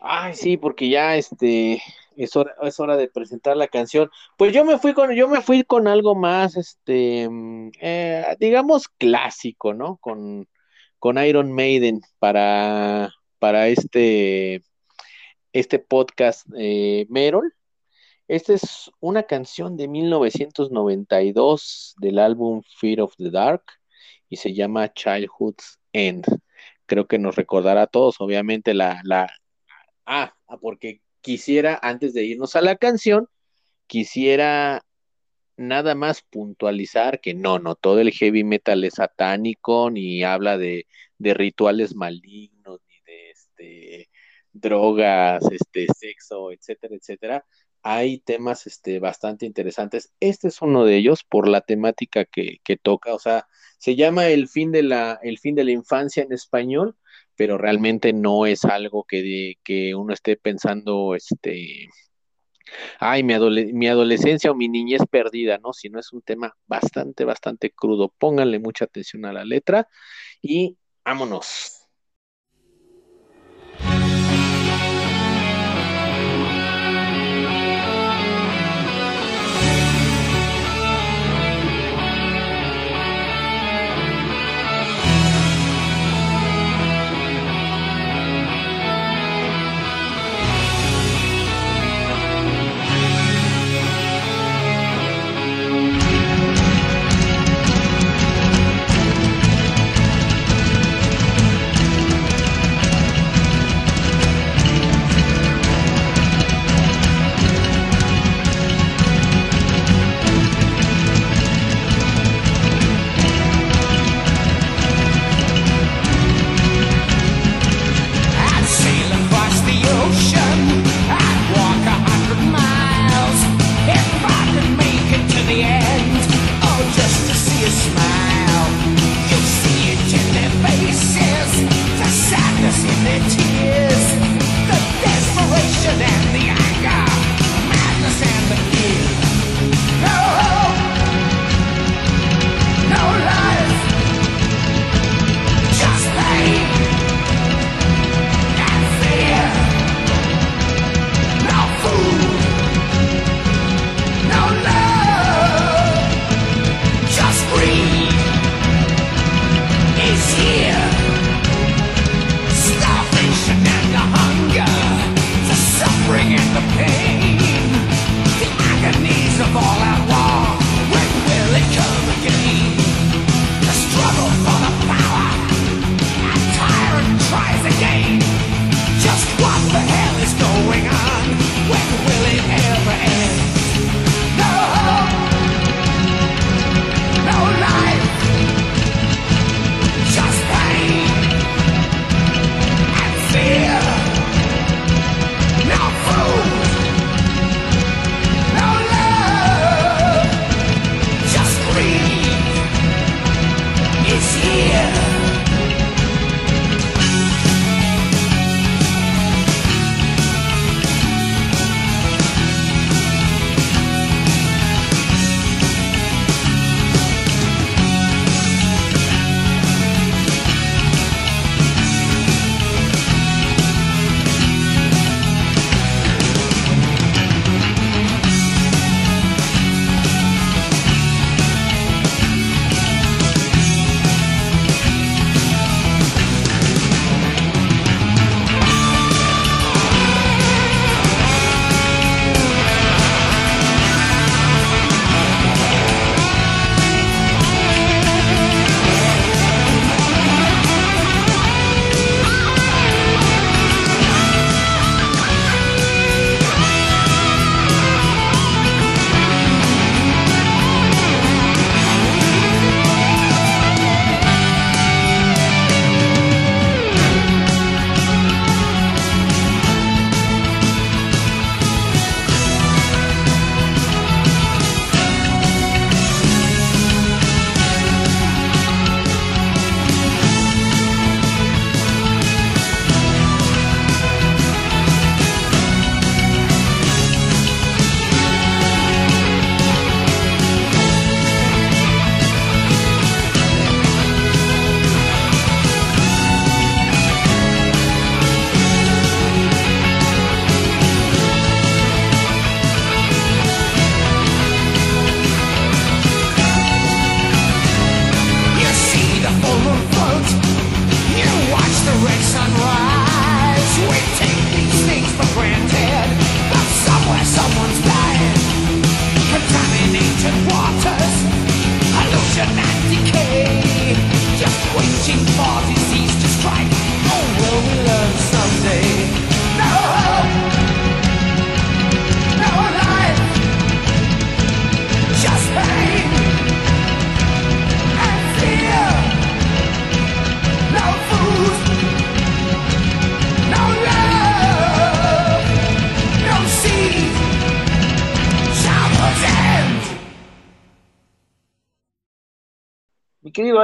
Ay, sí, porque ya este es hora, es hora de presentar la canción. Pues yo me fui con, yo me fui con algo más, este, mm, eh, digamos clásico, ¿no? Con, con Iron Maiden para, para este, este podcast eh, Merol. Esta es una canción de 1992 del álbum Fear of the Dark y se llama Childhood's End. Creo que nos recordará a todos, obviamente, la, la... Ah, porque quisiera, antes de irnos a la canción, quisiera nada más puntualizar que no, no todo el heavy metal es satánico, ni habla de, rituales malignos, ni de este, drogas, este, sexo, etcétera, etcétera. Hay temas este, bastante interesantes. Este es uno de ellos por la temática que, toca. O sea, se llama el fin de la, el fin de la infancia en español, pero realmente no es algo que, que uno esté pensando, este, ay, mi, mi adolescencia o mi niñez perdida, ¿no? Si no es un tema bastante, bastante crudo. Pónganle mucha atención a la letra y vámonos.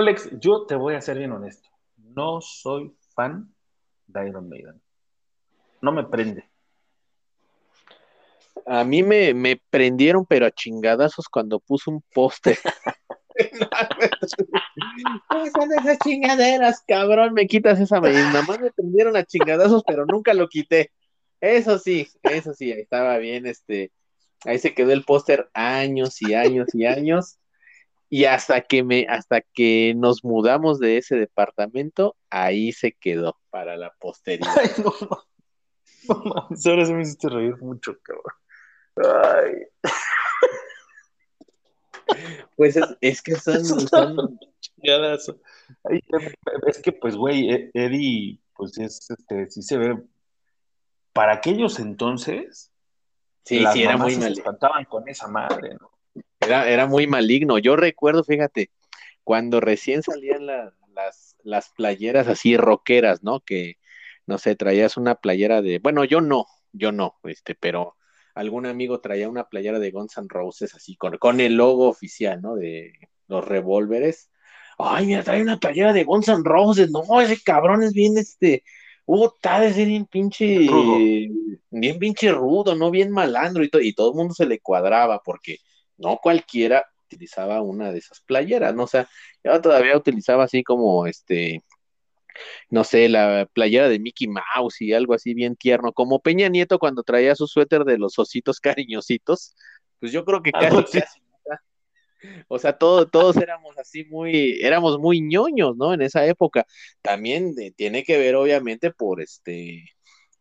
Alex, yo te voy a ser bien honesto. No soy fan de Iron Maiden. No me prende. A mí me, me prendieron, pero a chingadazos cuando puso un póster. *laughs* son esas chingaderas, cabrón? Me quitas esa Nada más me prendieron a chingadazos, pero nunca lo quité. Eso sí, eso sí, ahí estaba bien, este, ahí se quedó el póster años y años y años. Y hasta que me, hasta que nos mudamos de ese departamento, ahí se quedó para la posteridad. *laughs* Ay, no, no, no ahora se me hiciste reír mucho, cabrón. Ay. *laughs* Pues es, que son, es que pues güey, e, Eddie, pues es este, sí se ve para aquellos entonces, sí, sí era muy mal. espantaban con esa madre, ¿no? Era, era muy maligno. Yo recuerdo, fíjate, cuando recién salían las, las playeras así rockeras, ¿no? Que, no sé, traías una playera de, bueno, yo no, yo no, este, pero algún amigo traía una playera de Guns N' Roses así, con, con el logo oficial, ¿no? De los revólveres. Ay, mira, trae una playera de Guns N' Roses. No, ese cabrón es bien, este, uh, está de ser bien pinche, bien pinche rudo, ¿no? Bien malandro y, todo y todo el mundo se le cuadraba porque no cualquiera utilizaba una de esas playeras, ¿no? O sea, yo todavía utilizaba así como este, no sé, la playera de Mickey Mouse y algo así bien tierno, como Peña Nieto cuando traía su suéter de los ositos cariñositos, pues yo creo que casi, casi o sea, todos, todos éramos así muy, éramos muy ñoños, ¿no? En esa época. También tiene que ver, obviamente, por este,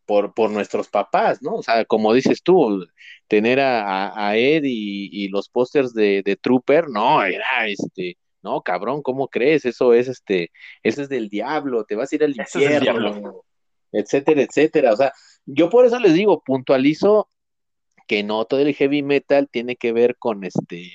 por, por nuestros papás, ¿no? O sea, como dices tú, tener a, a, Ed y, los pósters de, de, Trooper, no, era este, no, cabrón, ¿cómo crees? Eso es este, eso es del diablo, te vas a ir al infierno, etcétera, etcétera. O sea, yo por eso les digo, puntualizo que no todo el heavy metal tiene que ver con este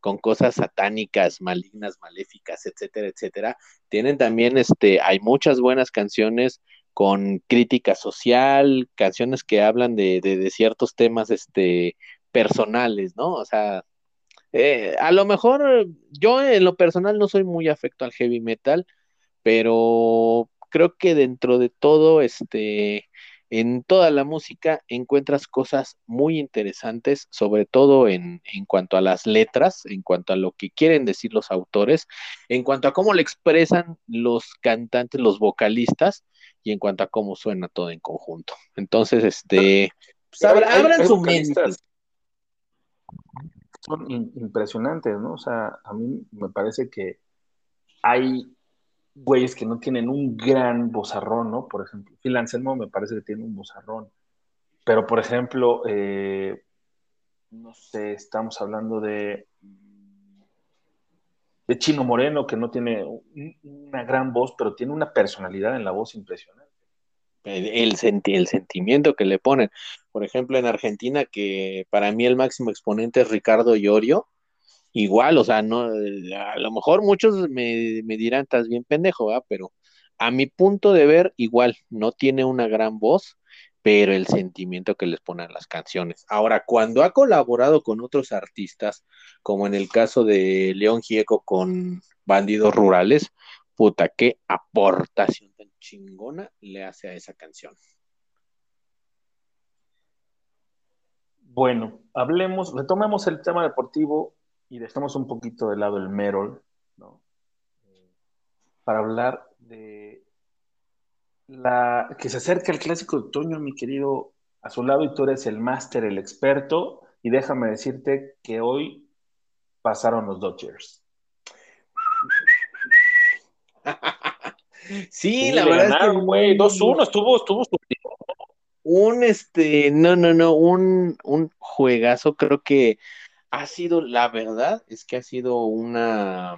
con cosas satánicas, malignas, maléficas, etcétera, etcétera. Tienen también este hay muchas buenas canciones con crítica social, canciones que hablan de, de, ciertos temas este, personales, ¿no? O sea, eh, a lo mejor yo en lo personal no soy muy afecto al heavy metal, pero creo que dentro de todo, este, en toda la música encuentras cosas muy interesantes, sobre todo en, en, cuanto a las letras, en cuanto a lo que quieren decir los autores, en cuanto a cómo le expresan los cantantes, los vocalistas, y en cuanto a cómo suena todo en conjunto. Entonces, este, pues, abran su mente. Son impresionantes, ¿no? O sea, a mí me parece que hay güeyes que no tienen un gran bozarrón, ¿no? Por ejemplo, Phil Anselmo me parece que tiene un bozarrón. Pero, por ejemplo, eh, no sé, estamos hablando de, de Chino Moreno, que no tiene una gran voz, pero tiene una personalidad en la voz impresionante. El, el, el sentimiento que le ponen. Por ejemplo, en Argentina, que para mí el máximo exponente es Ricardo Llorio, igual, o sea, no, a lo mejor muchos me, dirán, estás bien pendejo, pero a mi punto de ver, igual, no tiene una gran voz, pero el sentimiento que les ponen las canciones. Ahora, cuando ha colaborado con otros artistas, como en el caso de León Gieco con Bandidos Rurales, puta, qué aportación tan chingona le hace a esa canción. Bueno, hablemos, retomemos el tema deportivo y dejamos un poquito de lado el Merol, ¿no? Para hablar de la que se acerca el clásico de otoño, mi querido a su lado, y tú eres el máster, el experto, y déjame decirte que hoy pasaron los Dodgers. *laughs* sí, la verdad es que güey, 2-1, estuvo, estuvo un este, no, no, no, un, un juegazo, creo que ha sido, la verdad, es que ha sido una,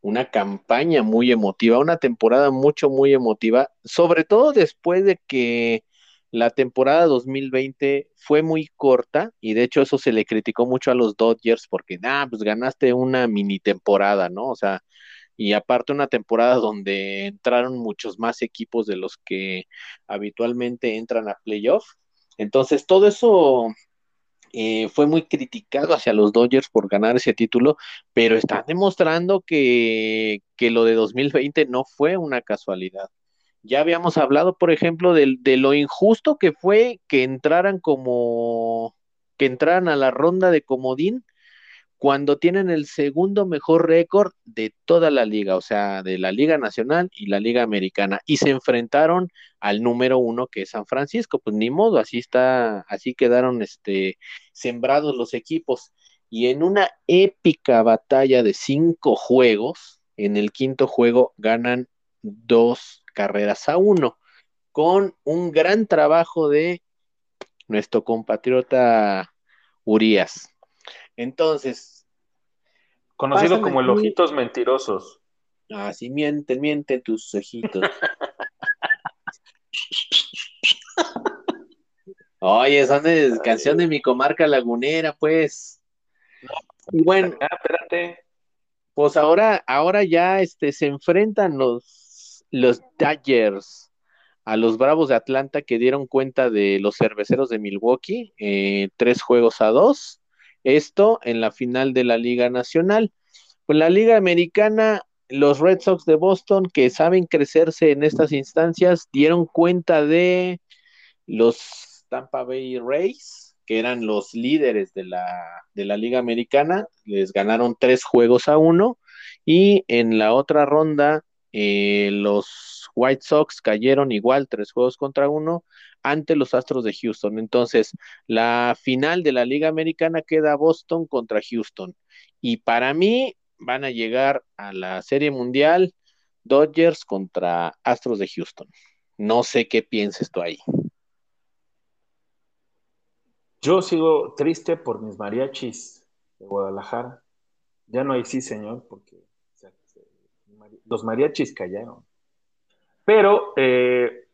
una campaña muy emotiva, una temporada mucho, muy emotiva, sobre todo después de que la temporada 2020 fue muy corta y de hecho eso se le criticó mucho a los Dodgers porque, ah, pues ganaste una mini temporada, ¿no? O sea, y aparte una temporada donde entraron muchos más equipos de los que habitualmente entran a playoff. Entonces, todo eso eh, fue muy criticado hacia los Dodgers por ganar ese título, pero están demostrando que, lo de 2020 no fue una casualidad. Ya habíamos hablado, por ejemplo, de, de, lo injusto que fue que entraran como que entraran a la ronda de comodín cuando tienen el segundo mejor récord de toda la liga, o sea, de la Liga Nacional y la Liga Americana, y se enfrentaron al número uno que es San Francisco, pues ni modo, así está, así quedaron este, sembrados los equipos. Y en una épica batalla de cinco juegos, en el quinto juego ganan dos carreras a uno, con un gran trabajo de nuestro compatriota Urias. Entonces. Conocido como el ojitos mentirosos. Ah, sí, mienten, mienten tus ojitos. Oye, son de canción de mi comarca lagunera, pues. Y bueno, ah, espérate. Pues ahora, ahora ya este, se enfrentan los, los Dodgers a los Bravos de Atlanta que dieron cuenta de los cerveceros de Milwaukee, eh, tres juegos a dos. Esto en la final de la Liga Nacional. Pues la Liga Americana, los Red Sox de Boston, que saben crecerse en estas instancias, dieron cuenta de los Tampa Bay Rays, que eran los líderes de la, de la Liga Americana, les ganaron tres juegos a uno. Y en la otra ronda, eh, los White Sox cayeron igual, tres juegos contra uno, ante los Astros de Houston. Entonces, la final de la Liga Americana queda Boston contra Houston. Y para mí van a llegar a la Serie Mundial Dodgers contra Astros de Houston. No sé qué pienses tú ahí. Yo sigo triste por mis mariachis de Guadalajara. Ya no hay sí, señor, porque los mariachis callaron. Pero eh,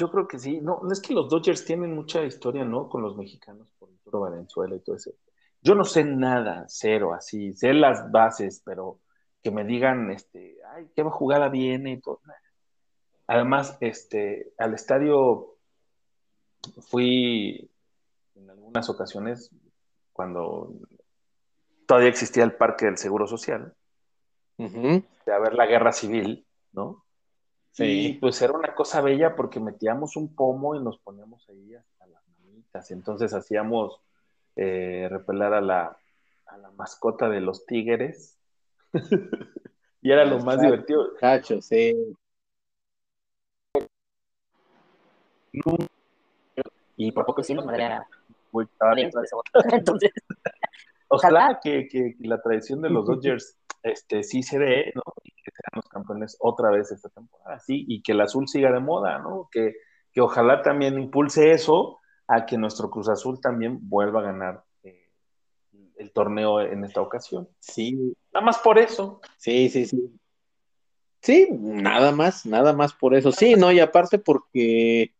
yo creo que sí. No, es que los Dodgers tienen mucha historia, ¿no? Con los mexicanos por Arturo Valenzuela y todo eso. Yo no sé nada, cero, así. Sé las bases, pero que me digan, este, ay, qué jugada viene y todo. Además, este, al estadio fui en algunas ocasiones cuando todavía existía el Parque del Seguro Social. de haber la guerra civil, ¿no? Sí. Y pues era una cosa bella porque metíamos un pomo y nos poníamos ahí hasta las manitas. Entonces hacíamos eh, repelar a la, a la mascota de los tigres. *laughs* y era lo más divertido. Cacho, sí. Y por poco sí nos madreara. Muy *laughs* Entonces, ojalá que, que, la tradición de los *laughs* Dodgers este, sí se dé, ¿no? Y que sean los campeones otra vez esta temporada, sí, y que el azul siga de moda, ¿no? Que, que ojalá también impulse eso a que nuestro Cruz Azul también vuelva a ganar eh, el torneo en esta ocasión. Sí. Nada más por eso. Sí, sí, sí. Sí, nada más, nada más por eso. Sí, no, y aparte porque,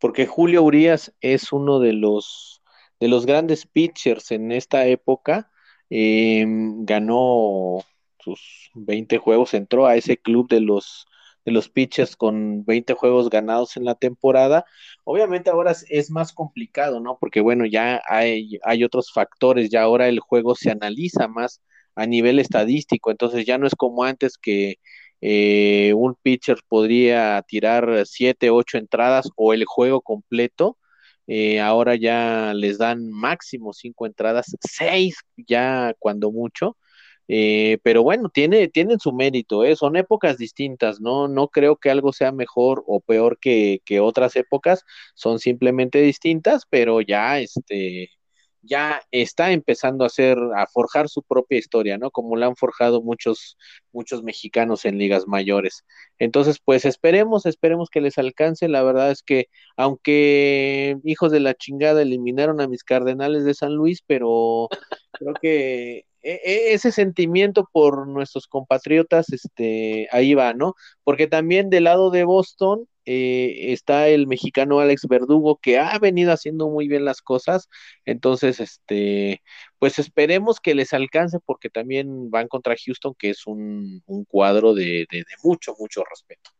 porque Julio Urias es uno de los, de los grandes pitchers en esta época. Em, ganó sus 20 juegos, entró a ese club de los, de los pitchers con 20 juegos ganados en la temporada. Obviamente ahora es, más complicado, ¿no? Porque bueno, ya hay, hay otros factores, ya ahora el juego se analiza más a nivel estadístico, entonces ya no es como antes que eh, un pitcher podría tirar 7, 8 entradas o el juego completo. Eh, ahora ya les dan máximo 5 entradas, 6 ya cuando mucho. Eh, pero bueno, tiene, tienen su mérito, ¿eh? son épocas distintas, ¿no? No creo que algo sea mejor o peor que, que otras épocas, son simplemente distintas, pero ya este, ya está empezando a hacer, a forjar su propia historia, ¿no? Como la han forjado muchos, muchos mexicanos en ligas mayores. Entonces, pues esperemos, esperemos que les alcance. La verdad es que, aunque hijos de la chingada eliminaron a mis cardenales de San Luis, pero creo que ese sentimiento por nuestros compatriotas, este, ahí va, ¿no? Porque también del lado de Boston eh, está el mexicano Alex Verdugo, que ha venido haciendo muy bien las cosas, entonces, este, pues esperemos que les alcance, porque también van contra Houston, que es un, cuadro de, de, mucho, mucho respeto.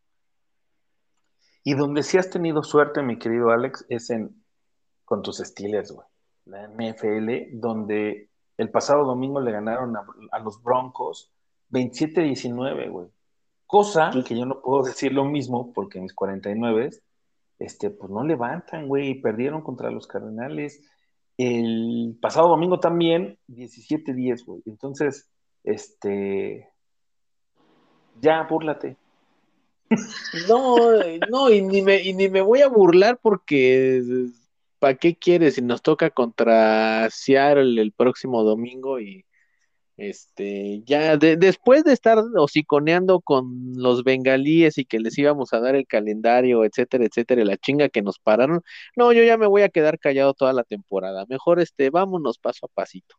Y donde sí has tenido suerte, mi querido Alex, es en con tus Steelers, güey. La NFL, donde el pasado domingo le ganaron a, los Broncos 27-19, güey. Cosa que yo no puedo decir lo mismo porque mis 49 este, pues no levantan, güey, y perdieron contra los Cardenales. El pasado domingo también, 17-10, güey. Entonces, este, ya, búrlate. No, no, y ni me, y ni me voy a burlar porque ¿para qué quieres? Si nos toca contra Seattle el próximo domingo y este, ya después de estar hociconeando con los bengalíes y que les íbamos a dar el calendario, etcétera, etcétera, la chinga que nos pararon, no, yo ya me voy a quedar callado toda la temporada. Mejor este, vámonos paso a pasito.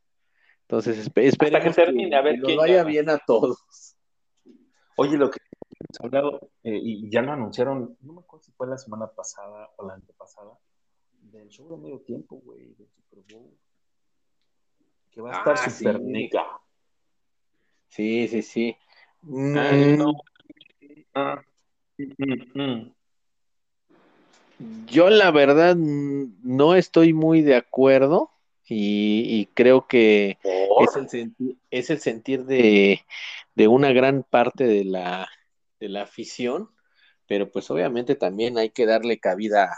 Entonces, espera que termine, a ver que vaya bien a todos. Oye, lo que hemos hablado, eh, y ya lo anunciaron, no me acuerdo si fue la semana pasada o la antepasada, del show de medio tiempo, güey, del Super Bowl. Que va a estar ah, super sí. Sí, sí, mm. ah, mm, mm, Yo la verdad no estoy muy de acuerdo y, creo que es el, sentir, es el sentir de, de, una gran parte de la, de la afición pero pues obviamente también hay que darle cabida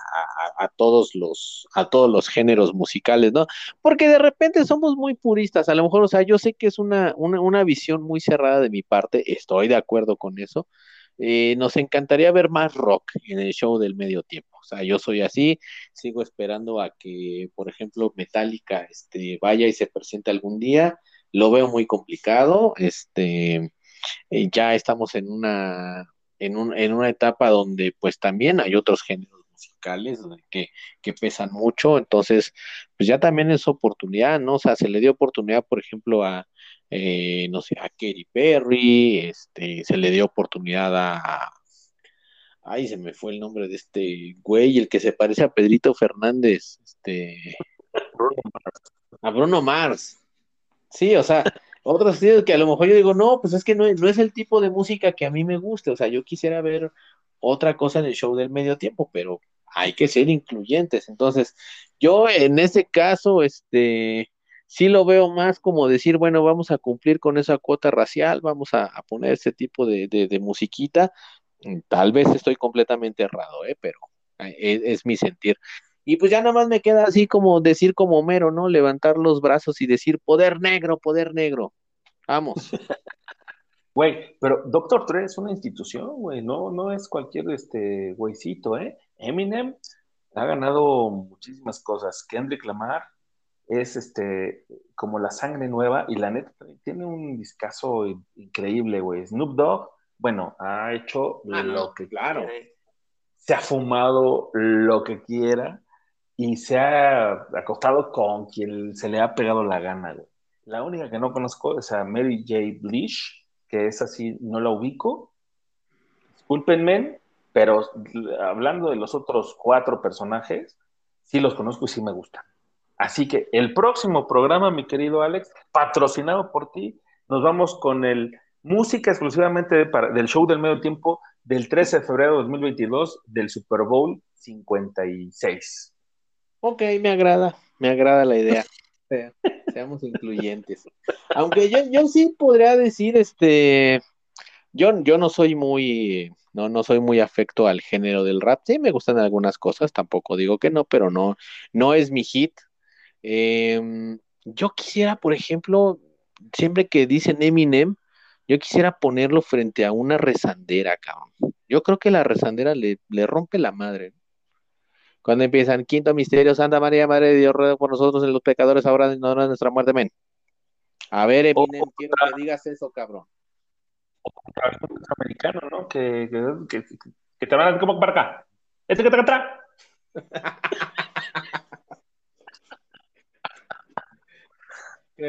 a, todos los a todos los géneros musicales, ¿no? Porque de repente somos muy puristas, a lo mejor, o sea, yo sé que es una, una, visión muy cerrada de mi parte, estoy de acuerdo con eso. Eh, nos encantaría ver más rock en el show del medio tiempo. O sea, yo soy así, sigo esperando a que, por ejemplo, Metallica este, vaya y se presente algún día. Lo veo muy complicado. Este, eh, ya estamos en una en, un, en una etapa donde pues también hay otros géneros musicales que, que, pesan mucho, entonces pues ya también es oportunidad, ¿no? O sea, se le dio oportunidad, por ejemplo, a, eh, no sé, a Katy Perry, este, se le dio oportunidad a, ay, se me fue el nombre de este güey, el que se parece a Pedrito Fernández, este, a Bruno Mars. Sí, o sea, otros que a lo mejor yo digo, no, pues es que no, no es el tipo de música que a mí me guste, o sea, yo quisiera ver otra cosa en el show del medio tiempo, pero hay que ser incluyentes. Entonces, yo en ese caso, este, sí lo veo más como decir, bueno, vamos a cumplir con esa cuota racial, vamos a, poner ese tipo de, de, musiquita. Mm, tal vez estoy completamente errado, ¿eh? pero eh, es, mi sentir. Y pues ya nada más me queda así como decir como Homero, ¿no? Levantar los brazos y decir poder negro, poder negro. Vamos. *laughs* Güey, pero Doctor Dre es una institución, güey, no, no es cualquier este güeycito, ¿eh? Eminem ha ganado muchísimas cosas. Kendrick Lamar es este como la sangre nueva y la neta tiene un discazo increíble, güey. Snoop Dogg, bueno, ha hecho ah, lo que claro. Se ha fumado lo que quiera y se ha acostado con quien se le ha pegado la gana, güey. La única que no conozco es a Mary J. Blige, que es así, no la ubico. Discúlpenme, pero hablando de los otros cuatro personajes, sí los conozco y sí me gustan. Así que el próximo programa, mi querido Alex, patrocinado por ti, nos vamos con el música exclusivamente del show del medio tiempo del 13 de febrero de 2022 del Super Bowl 56. Ok, me agrada, me agrada la idea. *laughs* seamos incluyentes. Aunque yo, yo sí podría decir, este, yo, yo no soy muy, no, no soy muy afecto al género del rap. Sí, me gustan algunas cosas, tampoco digo que no, pero no, no es mi hit. Em, yo quisiera, por ejemplo, siempre que dicen Eminem, yo quisiera ponerlo frente a una rezandera, cabrón. Yo creo que la rezandera le, le rompe la madre. Cuando empiezan, quinto misterio, Santa María, Madre de Dios, ruega por nosotros en los pecadores, ahora en nuestra muerte, amén. A ver, Eminem, quiero que digas eso, cabrón. Un americano, ¿no? Que, que, que, te van a como para acá. Este que está atrás.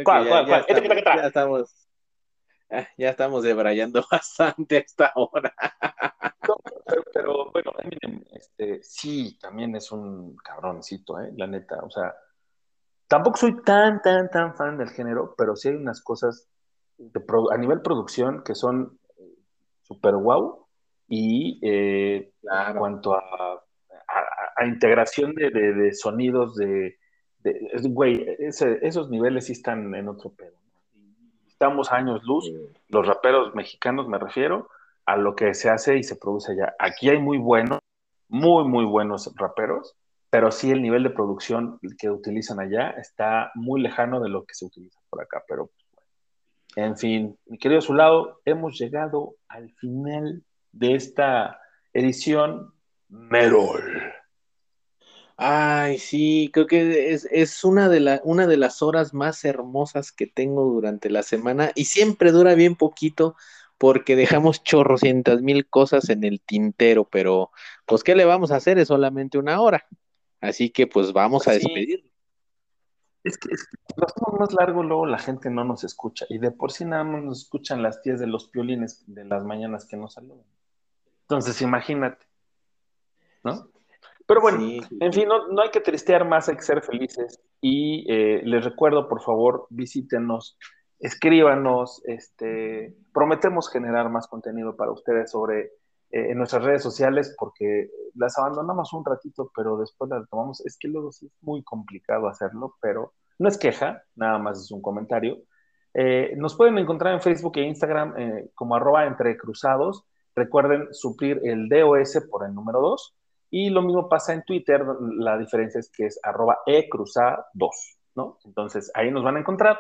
¿Cuál, cuál, cuál? Este que. Ya estamos, ya estamos debrayando *laughs* bastante a esta hora pero, bueno, este, sí, también es un cabroncito, ¿eh? La neta, o sea, tampoco soy tan, tan, tan fan del género, pero sí hay unas cosas a nivel producción que son súper guau y eh, en cuanto a, a, integración de, sonidos de, güey, esos niveles sí están en otro pedo. Estamos años luz, los raperos mexicanos me refiero, a lo que se hace y se produce allá. Aquí hay muy buenos, muy, muy buenos raperos, pero sí el nivel de producción que utilizan allá está muy lejano de lo que se utiliza por acá. Pero, en fin, mi querido Zulado, hemos llegado al final de esta edición Merol. Ay, sí, creo que es, es una, de la, una de las horas más hermosas que tengo durante la semana y siempre dura bien poquito porque dejamos chorrocientas mil cosas en el tintero, pero pues ¿qué le vamos a hacer? Es solamente una hora. Así que pues vamos a despedir. Es que, lo hacemos más largo, luego la gente no nos escucha. Y de por sí nada más nos escuchan las tías de los piolines de las mañanas que nos saludan. Entonces, imagínate. ¿No? Pero bueno, en fin, no, hay que tristear más, hay que ser felices. Y eh, les recuerdo, por favor, visítenos escríbanos, este, prometemos generar más contenido para ustedes sobre eh, en nuestras redes sociales porque las abandonamos un ratito, pero después las retomamos. Es que luego sí es muy complicado hacerlo, pero no es queja, nada más es un comentario. Eh, nos pueden encontrar en Facebook e Instagram eh, como arroba entre cruzados. Recuerden suplir el DOS por el número 2. Y lo mismo pasa en Twitter, la diferencia es que es arroba ecruza2. Entonces ahí nos van a encontrar.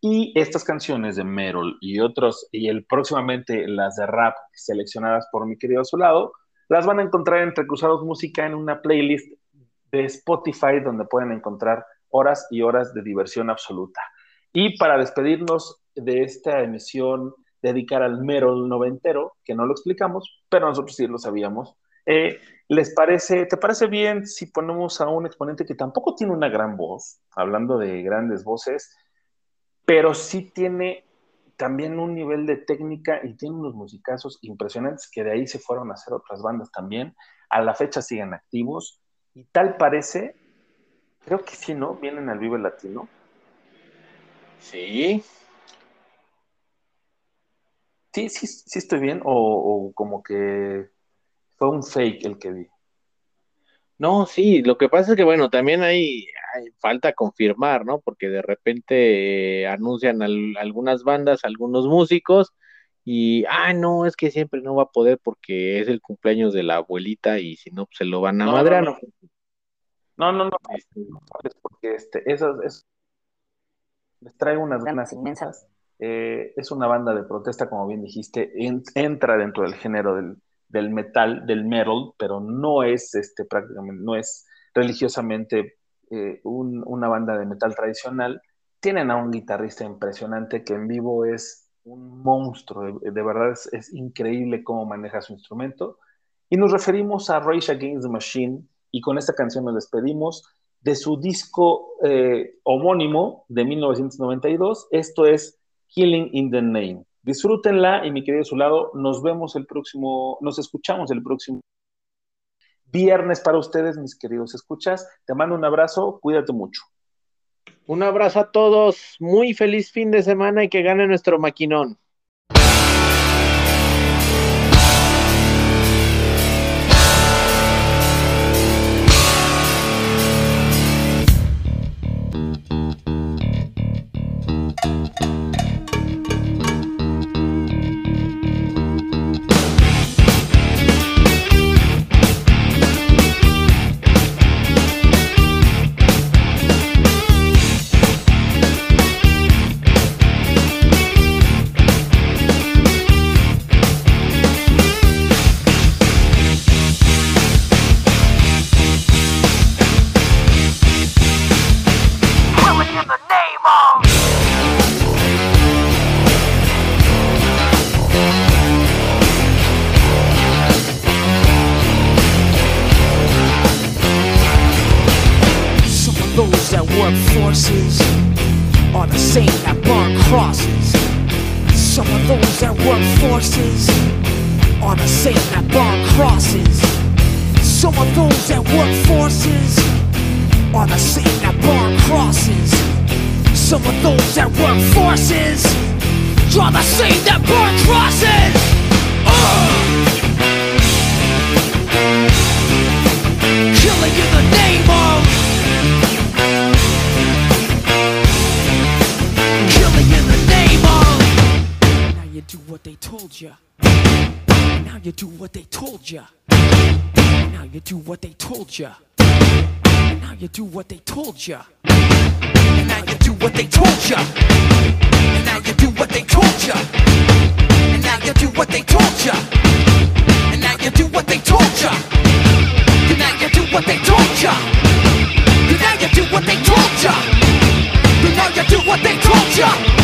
Y estas canciones de Merol y otros, y el próximamente las de rap seleccionadas por mi querido Azulado, las van a encontrar entre Cruzados Música en una playlist de Spotify donde pueden encontrar horas y horas de diversión absoluta. Y para despedirnos de esta emisión, dedicar al Merol noventero, que no lo explicamos, pero nosotros sí lo sabíamos, eh, ¿Les parece, te parece bien si ponemos a un exponente que tampoco tiene una gran voz, hablando de grandes voces, pero sí tiene también un nivel de técnica y tiene unos musicazos impresionantes que de ahí se fueron a hacer otras bandas también. A la fecha siguen activos y tal parece, creo que sí, ¿no? Vienen al Vive Latino. Sí. Sí, sí, sí estoy bien o como que fue un fake el que vi. No, sí, lo que pasa es que, bueno, también hay falta confirmar, ¿no? Porque de repente eh, anuncian al- algunas bandas, algunos músicos, y, ah, no, es que siempre no va a poder porque es el cumpleaños de la abuelita y si no, pues se lo van a No, madrear, no, ¿no? No, no, no, Este, es porque este, esas, es- les traigo unas ganas Ganas inmensas. Eh, es una banda de protesta, como bien dijiste, en- entra dentro del género del, del metal, del metal, pero no es este, prácticamente, no es religiosamente eh, un- una banda de metal tradicional. Tienen a un guitarrista impresionante que en vivo es un monstruo, de, verdad es, increíble cómo maneja su instrumento. Y nos referimos a Rage Against the Machine, y con esta canción nos despedimos de su disco eh, homónimo de 1992. Esto es Killing in the Name. Disfrútenla y mi querido Zulado, nos vemos el próximo, nos escuchamos el próximo viernes para ustedes, mis queridos escuchas. Te mando un abrazo, cuídate mucho. Un abrazo a todos, muy feliz fin de semana y que gane nuestro maquinón. Those that work forces are the same that burn crosses. Some of those that work forces are the same that burn crosses. Some of those that work forces are the same that burn crosses. Ugh! Killing in the name of told you Now you do what they told you Now you do what they told you Now you do what they told you Now you do what they told you Now you do what they told you Now you do what they told you Now you do what they told you now you do what they told ya. Now you do what they told ya. Now you do what they told ya.